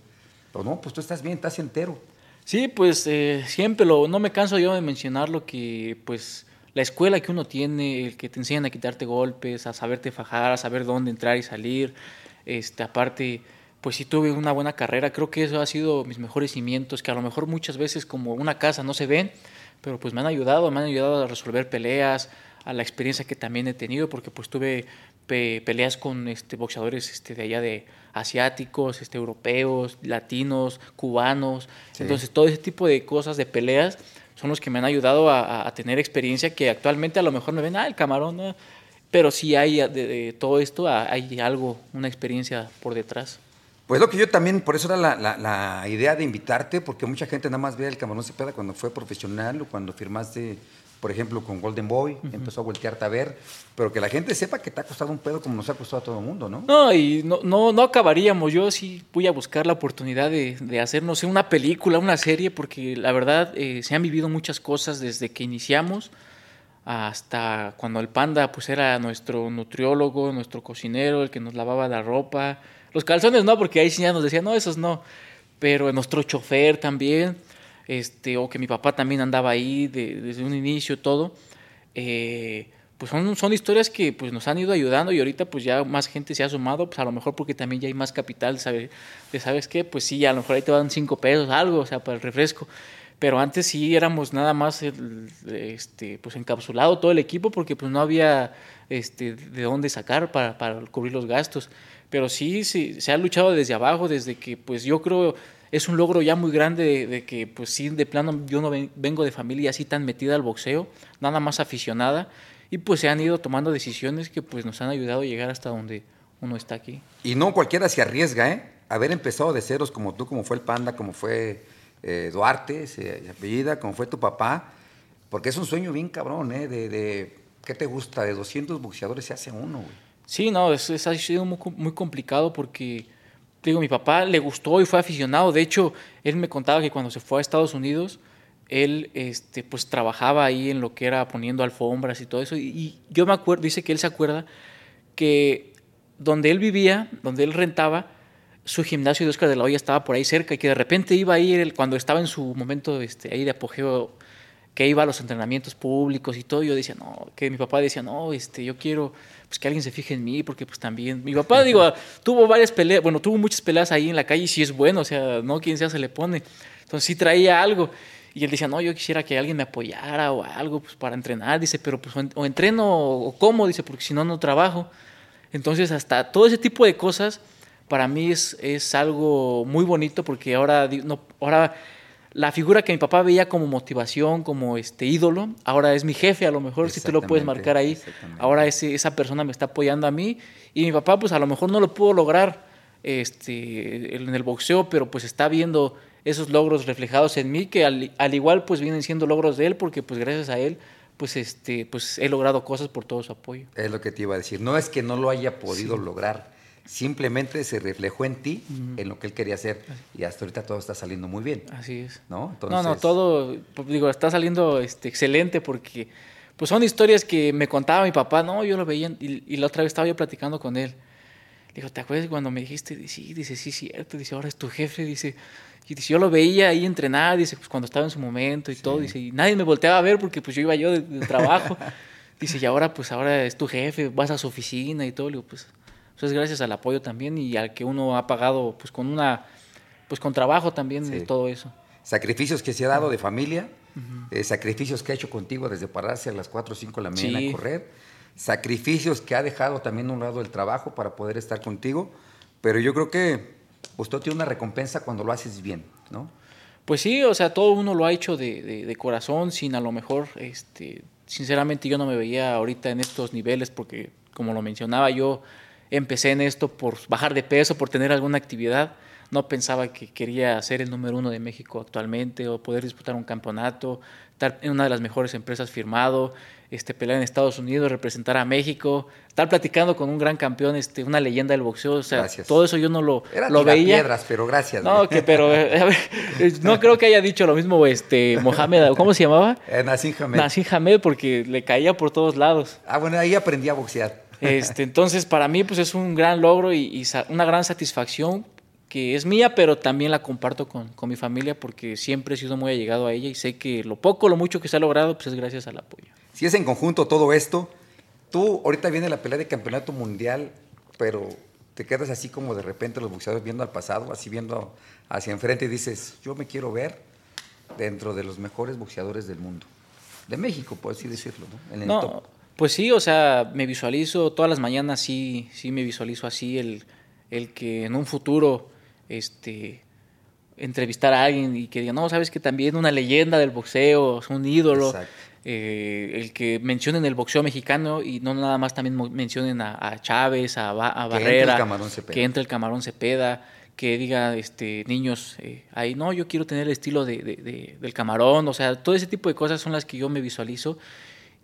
Pero no, pues tú estás bien, estás entero. Sí, pues eh, siempre lo, no me canso yo de mencionar lo que, pues, la escuela que uno tiene, el que te enseñan a quitarte golpes, a saberte fajar, a saber dónde entrar y salir. Este, aparte, pues sí tuve una buena carrera. Creo que eso ha sido mis mejores cimientos, que a lo mejor muchas veces como una casa no se ven, pero pues me han ayudado, me han ayudado a resolver peleas, a la experiencia que también he tenido, porque pues tuve pe- peleas con este, boxeadores este, de allá de asiáticos, este, europeos, latinos, cubanos. Sí. Entonces todo ese tipo de cosas, de peleas, son los que me han ayudado a, tener experiencia que actualmente a lo mejor me ven, ah, el camarón, ¿no?". pero sí hay de, de todo esto, hay algo, una experiencia por detrás. Pues lo que yo también, por eso era la, la- la idea de invitarte, porque mucha gente nada más ve el Camarón Cepeda cuando fue profesional o cuando firmaste, por ejemplo, con Golden Boy, empezó a voltearte a ver, pero que la gente sepa que te ha costado un pedo como nos ha costado a todo el mundo, ¿no? No, y no, no, no acabaríamos. Yo sí voy a buscar la oportunidad de, de hacer, no sé, una película, una serie, porque la verdad eh, se han vivido muchas cosas desde que iniciamos hasta cuando el panda pues era nuestro nutriólogo, nuestro cocinero, el que nos lavaba la ropa. Los calzones no, porque ahí sí ya nos decían, no, esos no. Pero nuestro chofer también, este, o que mi papá también andaba ahí de- desde un inicio, todo. Eh, pues son, son historias que pues, nos han ido ayudando y ahorita pues ya más gente se ha sumado, pues a lo mejor porque también ya hay más capital, ¿sabe? de ¿sabes qué? Pues sí, a lo mejor ahí te dan cinco pesos, algo, o sea, para el refresco. Pero antes sí éramos nada más este, pues encapsulado todo el equipo porque pues no había este, de dónde sacar para, para cubrir los gastos. Pero sí, sí, se ha luchado desde abajo, desde que pues yo creo es un logro ya muy grande de, que pues sí, de plano yo no ven- vengo de familia así tan metida al boxeo, nada más aficionada. Y pues se han ido tomando decisiones que pues nos han ayudado a llegar hasta donde uno está aquí. Y no cualquiera se arriesga, ¿eh? Haber empezado de ceros como tú, como fue el Panda, como fue eh, Duarte, apellida, como fue tu papá, porque es un sueño bien cabrón, ¿eh? De, de- ¿qué te gusta? De 200 boxeadores se hace uno, güey. Sí, no, es, ha sido muy, com- muy complicado porque, digo, mi papá le gustó y fue aficionado. De hecho, él me contaba que cuando se fue a Estados Unidos, él este, pues trabajaba ahí en lo que era poniendo alfombras y todo eso. Y, yo me acuerdo, dice que él se acuerda que donde él vivía, donde él rentaba, su gimnasio de Oscar de la Hoya estaba por ahí cerca y que de repente iba a ir, cuando estaba en su momento este, ahí de apogeo, que iba a los entrenamientos públicos y todo, yo decía, no, que mi papá decía, no, este, yo quiero pues que alguien se fije en mí, porque pues también, mi papá, digo, tuvo varias peleas, bueno, tuvo muchas peleas ahí en la calle y sí es bueno, o sea, no quien sea se le pone, entonces sí traía algo. Y él decía, no, yo quisiera que alguien me apoyara o algo pues, para entrenar. Dice, pero pues o entreno o como, dice, porque si no, no trabajo. Entonces, hasta todo ese tipo de cosas para mí es, es algo muy bonito porque ahora, no, ahora la figura que mi papá veía como motivación, como este ídolo, ahora es mi jefe, a lo mejor si tú lo puedes marcar ahí, ahora ese, esa persona me está apoyando a mí y mi papá pues a lo mejor no lo pudo lograr este, en el boxeo, pero pues está viendo esos logros reflejados en mí, que al, igual pues vienen siendo logros de él, porque pues gracias a él pues este pues he logrado cosas por todo su apoyo. Es lo que te iba a decir. No es que no lo haya podido lograr, simplemente se reflejó en ti, en lo que él quería hacer y hasta ahorita todo está saliendo muy bien. Así es. ¿No? No, no, todo pues, digo, está saliendo este excelente porque pues son historias que me contaba mi papá, no, yo lo veía y, y la otra vez estaba yo platicando con él. Dijo, ¿te acuerdas cuando me dijiste? Sí, dice, sí, cierto. Dice, ahora es tu jefe. Dice, y dice, yo lo veía ahí entrenar, dice, pues cuando estaba en su momento y todo, dice, y nadie me volteaba a ver porque pues yo iba yo de, trabajo. *laughs* dice, y ahora pues ahora es tu jefe, vas a su oficina y todo. Le digo, pues, pues es gracias al apoyo también y al que uno ha pagado pues con una, pues con trabajo también de todo eso. Sacrificios que se ha dado de familia, eh, sacrificios que ha hecho contigo desde pararse a las 4 o 5 de la mañana a correr, sacrificios que ha dejado también a un lado del trabajo para poder estar contigo, pero yo creo que usted tiene una recompensa cuando lo haces bien, ¿no? Pues sí, o sea, todo uno lo ha hecho de, corazón, sin a lo mejor, este, sinceramente yo no me veía ahorita en estos niveles porque, como lo mencionaba, yo empecé en esto por bajar de peso, por tener alguna actividad. No pensaba que quería ser el número uno de México actualmente o poder disputar un campeonato, estar en una de las mejores empresas firmado, este, pelear en Estados Unidos, representar a México, estar platicando con un gran campeón, este, una leyenda del boxeo, o sea, todo eso yo no lo, lo veía. piedras, pero gracias. No, que, pero, eh, a ver, no creo que haya dicho lo mismo este, Mohamed, ¿cómo se llamaba? Eh, Nassim Hamed. Nassim Hamed, porque le caía por todos lados. Ah, bueno, ahí aprendí a boxear. Este, entonces, para mí, pues es un gran logro y, y una gran satisfacción que es mía, pero también la comparto con, con, mi familia porque siempre he sido muy allegado a ella y sé que lo poco, lo mucho que se ha logrado, pues es gracias al apoyo. Si es en conjunto todo esto, tú ahorita viene la pelea de campeonato mundial, pero te quedas así como de repente los boxeadores viendo al pasado, así viendo hacia enfrente y dices, yo me quiero ver dentro de los mejores boxeadores del mundo. De México, por así decirlo, ¿no? En el no, Pues sí, o sea, me visualizo todas las mañanas, sí, sí me visualizo así, el, el que en un futuro este, entrevistar a alguien y que diga, no, sabes que también una leyenda del boxeo, es un ídolo. Eh, el que mencionen el boxeo mexicano y no nada más también mencionen a, Chávez, a, Barrera, que entre el camarón Cepeda, que diga este, niños eh, ahí, no, yo quiero tener el estilo de, del camarón, o sea, todo ese tipo de cosas son las que yo me visualizo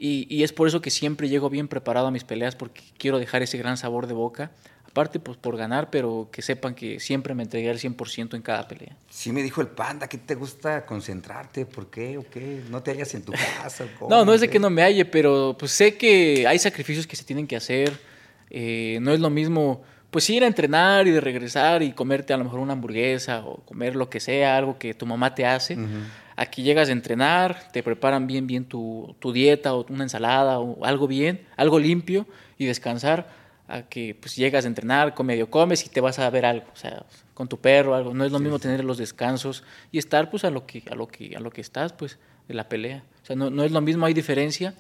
y, y es por eso que siempre llego bien preparado a mis peleas porque quiero dejar ese gran sabor de boca Aparte, pues por ganar, pero que sepan que siempre me entregué al 100% en cada pelea. Sí me dijo el panda que te gusta concentrarte, ¿por qué o qué? ¿No te hallas en tu casa? no, no es de que no me halle, pero pues sé que hay sacrificios que se tienen que hacer. Eh, no es lo mismo, pues ir a entrenar y de regresar y comerte a lo mejor una hamburguesa o comer lo que sea, algo que tu mamá te hace. Aquí llegas a entrenar, te preparan bien, bien tu, tu dieta o una ensalada o algo bien, algo limpio y descansar a que pues llegas a entrenar, medio comes y te vas a ver algo, o sea, con tu perro, algo. No es lo mismo tener los descansos y estar pues a lo que, a lo que, a lo que estás, pues, de la pelea. O sea, no, no es lo mismo, hay diferencia.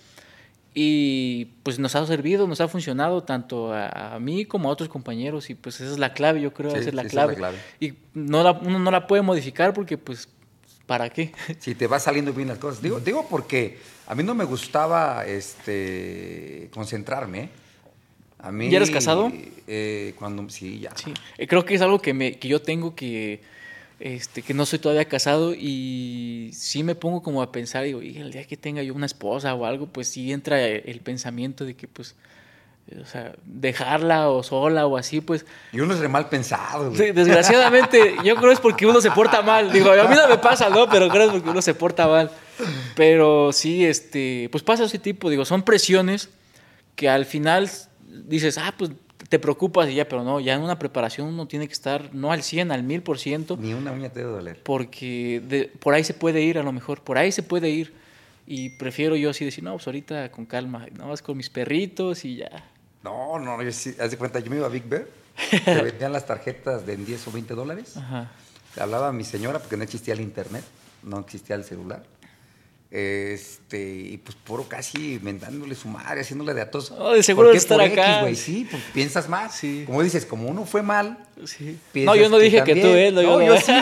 Y pues nos ha servido, nos ha funcionado tanto a, mí como a otros compañeros y pues esa es la clave, yo creo, esa es la, clave. Y no la, uno no la puede modificar porque pues, ¿para qué? Si te va saliendo bien las cosas. Digo, digo porque a mí no me gustaba este, concentrarme, ¿Ya eres casado? Eh, cuando, sí, ya. Sí. Eh, creo que es algo que, me, que yo tengo que, este, que no soy todavía casado y sí me pongo como a pensar, digo, y el día que tenga yo una esposa o algo, pues sí entra el pensamiento de que pues o sea, dejarla o sola o así, pues. Y uno es re mal pensado. Sí, desgraciadamente, yo creo es porque uno se porta mal. Digo, a mí no me pasa, ¿no? Pero creo es porque uno se porta mal. Pero sí, este, pues pasa ese tipo, digo, son presiones que al final dices, ah, pues te preocupas y ya, pero no, ya en una preparación uno tiene que estar no al 100, al 1000%. Ni una uña te debe doler. Porque por ahí se puede ir a lo mejor, por ahí se puede ir. Y prefiero yo así decir, no, pues ahorita con calma, no vas con mis perritos y ya. No, no, yo sí, haz de cuenta, yo me iba a Big Bear, *laughs* me vendían las tarjetas de 10 o 20 dólares. Ajá. Hablaba a mi señora porque no existía el internet, no existía el celular. Este, y pues puro casi mentándole su madre, haciéndole de atos. Oh, de seguro de estar acá. sí, pues piensas más. Sí. Como dices, como uno fue mal. Sí. No, yo no dije que tú, ¿eh? No, yo, yo, sí.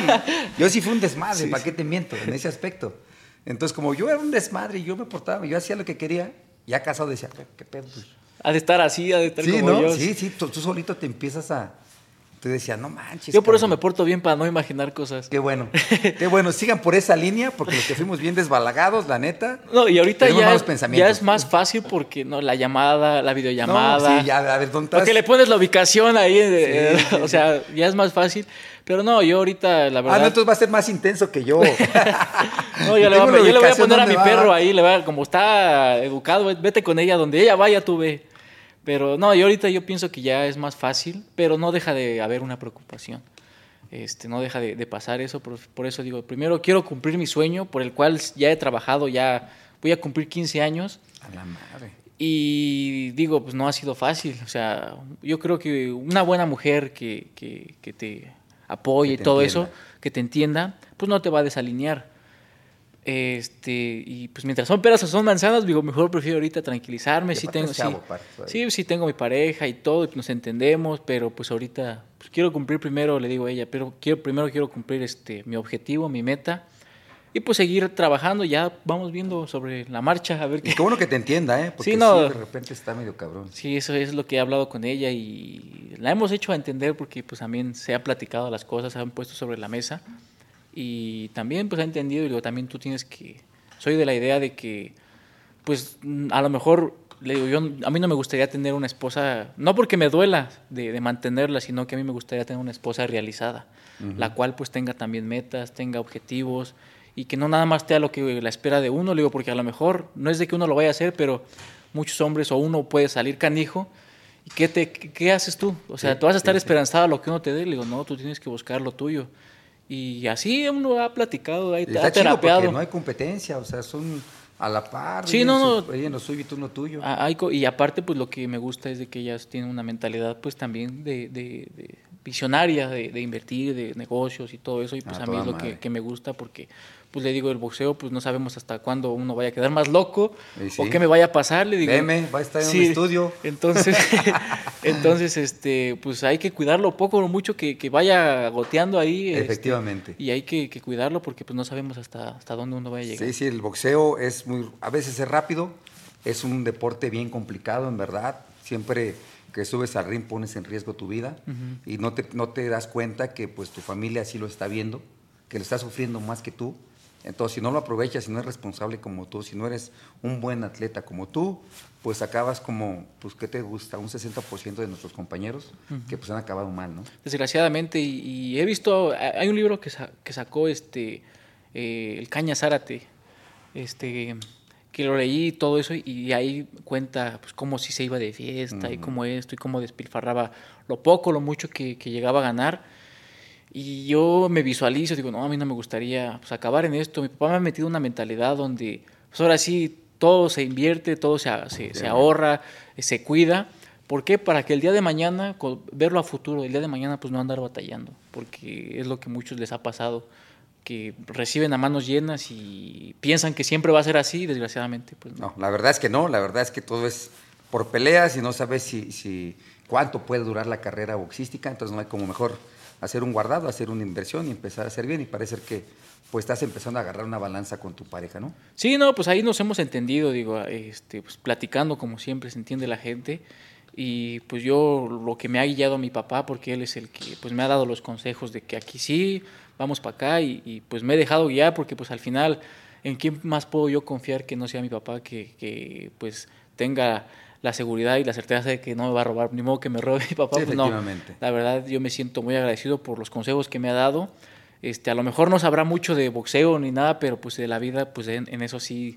Yo sí fui un desmadre, ¿para qué te miento? En ese aspecto. Entonces, como yo era un desmadre y yo me portaba, yo hacía lo que quería, ya casado decía, ¿qué pedo? Pues, ha de estar así, ha de estar sí, como ¿no? yo. Sí, sí, tú, solito te empiezas a... Te decía, no manches. Yo por eso me porto bien para no imaginar cosas. Qué bueno. *laughs* Qué bueno. Sigan por esa línea porque los que fuimos bien desbalagados, la neta. No, y ahorita ya, ya es más fácil porque no la llamada, la videollamada. No, sí, ya, a ver, ¿dónde estás? Porque le pones la ubicación ahí. Eh, o sea, ya es más fácil. Pero no, yo ahorita, la verdad. Ah, no, entonces va a ser más intenso que yo. *laughs* no, yo, le, voy, yo le voy a poner a mi perro ahí, le va, como está educado, vete con ella, donde ella vaya, tú ve. Pero no, y ahorita yo pienso que ya es más fácil, pero no deja de haber una preocupación. Este, no deja de, pasar eso, por, eso digo, primero quiero cumplir mi sueño, por el cual ya he trabajado, ya voy a cumplir 15 años. A la madre. Y digo, pues no ha sido fácil. O sea, yo creo que una buena mujer que, que, te apoye y todo eso, que te entienda, pues no te va a desalinear. Este, y pues mientras son peras o son manzanas, digo, mejor prefiero ahorita tranquilizarme. Sí tengo, sí, sí, tengo mi pareja y todo, y nos entendemos, pero pues ahorita pues, quiero cumplir primero, le digo a ella, pero quiero, primero quiero cumplir este, mi objetivo, mi meta. Y pues seguir trabajando, ya vamos viendo sobre la marcha, a ver qué. qué bueno que te entienda, ¿eh? Porque sí, no, de repente está medio cabrón. Sí, eso es lo que he hablado con ella y la hemos hecho a entender porque pues también se ha platicado las cosas, se han puesto sobre la mesa y también pues ha entendido y digo, también tú tienes que, soy de la idea de que pues a lo mejor le digo, yo, a mí no me gustaría tener una esposa, no porque me duela de, mantenerla, sino que a mí me gustaría tener una esposa realizada, la cual pues tenga también metas, tenga objetivos y que no nada más esté a lo que la espera de uno, le digo, porque a lo mejor no es de que uno lo vaya a hacer, pero muchos hombres o uno puede salir canijo. ¿Y qué, te, qué, haces tú? O sea, tú vas a estar esperanzado a lo que uno te dé. Le digo, no, tú tienes que buscar lo tuyo. Y así uno ha platicado, ahí, ha terapeado. no hay competencia, o sea, son a la par. Sí, no, no. Ella lo suyo y tú lo tuyo. Ah, y aparte, pues lo que me gusta es de que ellas tienen una mentalidad, pues también de, de, de visionaria, de, de, invertir, de negocios y todo eso. Y pues a, mí es lo que, que, me gusta porque pues le digo, el boxeo, pues no sabemos hasta cuándo uno vaya a quedar más loco o qué me vaya a pasar. Le digo, Veme, va a estar en un estudio. *laughs* Entonces, *laughs* entonces este, pues hay que cuidarlo poco o mucho que, que, vaya goteando ahí. Este, Efectivamente. y hay que, que, cuidarlo porque pues no sabemos hasta, hasta dónde uno vaya a llegar. Sí, sí, el boxeo es muy, a veces es rápido, es un deporte bien complicado, en verdad. Siempre que subes al ring pones en riesgo tu vida y no te, no te das cuenta que pues tu familia así lo está viendo, que lo está sufriendo más que tú entonces, si no lo aprovechas, si no eres responsable como tú, si no eres un buen atleta como tú, pues acabas como, pues, ¿qué te gusta? Un 60% de nuestros compañeros que pues han acabado mal, ¿no? Desgraciadamente, y, he visto, hay un libro que, que sacó este, eh, el Caña Zárate, este, que lo leí y todo eso, y ahí cuenta pues cómo si se iba de fiesta y cómo esto, y cómo despilfarraba lo poco, lo mucho que, que llegaba a ganar y yo me visualizo, digo, no, a mí no me gustaría pues, acabar en esto. Mi papá me ha metido una mentalidad donde, pues ahora sí, todo se invierte, todo se, se, ahorra, se cuida. ¿Por qué? Para que el día de mañana, verlo a futuro, el día de mañana, pues no andar batallando. Porque es lo que a muchos les ha pasado, que reciben a manos llenas y piensan que siempre va a ser así, desgraciadamente. Pues no. la verdad es que no, la verdad es que todo es por peleas y no sabes si, si cuánto puede durar la carrera boxística, entonces no hay como mejor hacer un guardado, hacer una inversión y empezar a hacer bien. Y parece que pues estás empezando a agarrar una balanza con tu pareja, ¿no? Sí, no, pues ahí nos hemos entendido, digo, este, pues platicando como siempre se entiende la gente. Y pues yo lo que me ha guiado a mi papá, porque él es el que pues me ha dado los consejos de que aquí sí, vamos para acá, y, pues me he dejado guiar porque pues al final, ¿en quién más puedo yo confiar que no sea mi papá que, que pues tenga la seguridad y la certeza de que no me va a robar, ni modo que me robe mi *laughs* papá. Sí, pues no. La verdad, yo me siento muy agradecido por los consejos que me ha dado. Este, a lo mejor no sabrá mucho de boxeo ni nada, pero pues de la vida, pues en, en eso sí,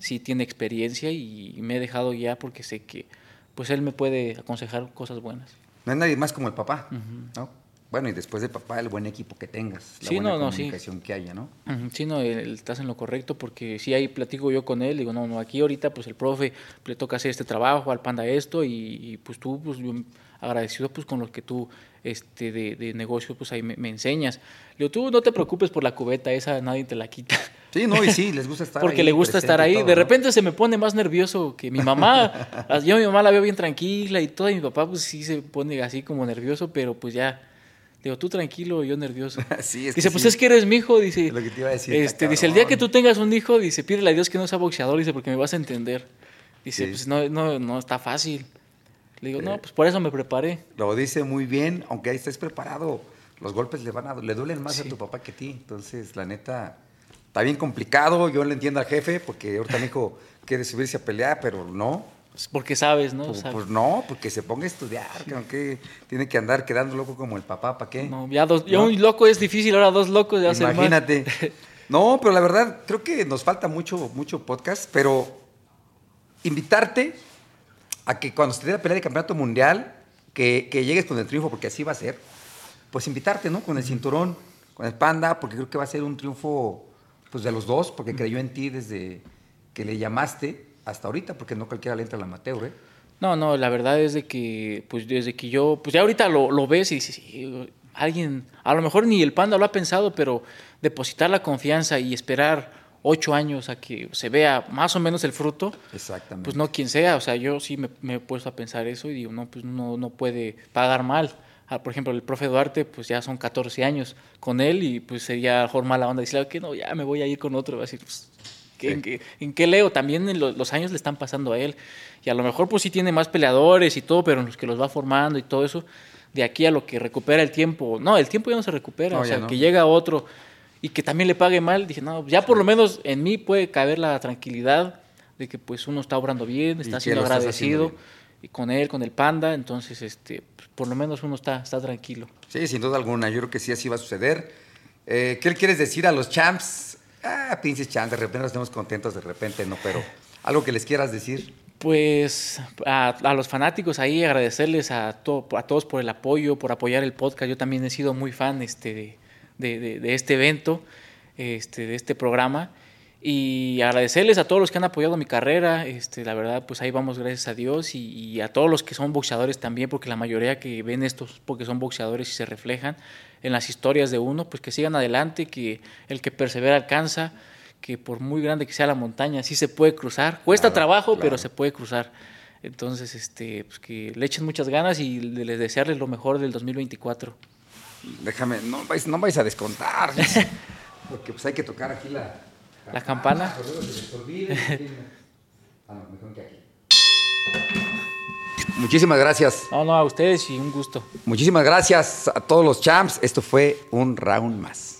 sí tiene experiencia y, me he dejado ya porque sé que pues él me puede aconsejar cosas buenas. No hay nadie más como el papá, ¿no? Bueno, y después de papá, el buen equipo que tengas, la Sí, buena no, no, sí. comunicación que haya, ¿no? Sí, no, estás en lo correcto porque si ahí platico yo con él, digo, no, no, aquí ahorita pues el profe le toca hacer este trabajo, al panda esto y, y, pues tú, pues yo agradecido pues con lo que tú este, de, de negocio pues ahí me, me enseñas. Le digo, tú no te preocupes por la cubeta, esa nadie te la quita. Sí, no, y sí, *laughs* les gusta estar Porque ahí le gusta estar ahí. todo, de ¿no? repente se me pone más nervioso que mi mamá. *laughs* yo a mi mamá la veo bien tranquila y todo, y mi papá pues sí se pone así como nervioso, pero pues ya. Digo, tú tranquilo, yo nervioso. *laughs* Sí, es que dice, pues sí. es que eres mi hijo, dice. Lo que te iba a decir, este, dice, el día que tú tengas un hijo, dice, pídele a Dios que no sea boxeador, dice, porque me vas a entender. Dice, Sí. pues no, no, no está fácil. Le digo, no, pues por eso me preparé. Lo dice muy bien, aunque ahí estés preparado, los golpes le van a, le duelen más a tu papá que a ti. Entonces, la neta, está bien complicado. Yo le entiendo al jefe, porque ahorita mi hijo quiere subirse a pelear, pero no. Pues porque sabes, ¿no? Pues, pues no, porque se ponga a estudiar, que aunque tiene que andar quedando loco como el papá, ¿para qué? No, ya, dos, ya ¿No? un loco es difícil, ahora dos locos ya más. Imagínate. *laughs* No, pero la verdad, creo que nos falta mucho, mucho podcast, pero invitarte a que cuando se dé la pelea de campeonato mundial, que, que llegues con el triunfo, porque así va a ser, pues invitarte, ¿no? Con el cinturón, con el panda, porque creo que va a ser un triunfo pues, de los dos, porque creyó en ti desde que le llamaste hasta ahorita, porque no cualquiera le entra al amateur, ¿eh? No, no, la verdad es de que, pues desde que yo, pues ya ahorita lo, lo ves y dices, sí, alguien, a lo mejor ni el panda lo ha pensado, pero depositar la confianza y esperar ocho años a que se vea más o menos el fruto, Exactamente. pues no quien sea, o sea, yo sí me, me he puesto a pensar eso y digo, no, pues no, no puede pagar mal. Ah, por ejemplo, el profe Duarte, pues ya son 14 años con él y pues sería mejor mala onda decirle que no, ya me voy a ir con otro, va a decir, pues, ¿qué- Sí. en, qué, en qué leo? También en los años le están pasando a él y a lo mejor pues sí tiene más peleadores y todo, pero en los que los va formando y todo eso, de aquí a lo que recupera el tiempo, no, el tiempo ya no se recupera, No, o sea, no. que llega otro y que también le pague mal, dije, no, ya por lo menos en mí puede caber la tranquilidad de que pues uno está obrando bien, está siendo agradecido y con él, con el panda, entonces este, pues, por lo menos uno está, está tranquilo. Sí, sin duda alguna. Yo creo que sí, así va a suceder. Eh, ¿Qué le quieres decir a los champs? Ah, pinches champs, de repente nos estamos contentos, de repente no, pero algo que les quieras decir. Pues a, los fanáticos ahí agradecerles a, to- a todos por el apoyo, por apoyar el podcast. Yo también he sido muy fan este, de, de- de- este evento, este, de este programa. Y agradecerles a todos los que han apoyado mi carrera. Este, la verdad, pues ahí vamos, gracias a Dios. Y, y a todos los que son boxeadores también, porque la mayoría que ven estos, porque son boxeadores y se reflejan en las historias de uno, pues que sigan adelante, que el que persevera alcanza, que por muy grande que sea la montaña, sí se puede cruzar. Cuesta Claro, trabajo, claro. pero se puede cruzar. Entonces, este, pues que le echen muchas ganas y le- les desearles lo mejor del 2024. Déjame, no vais, no vais a descontar. *laughs* Porque pues hay que tocar aquí la... La campana. mejor que aquí. Muchísimas gracias. No, no, a ustedes y un gusto. Muchísimas gracias a todos los champs. Esto fue un round más.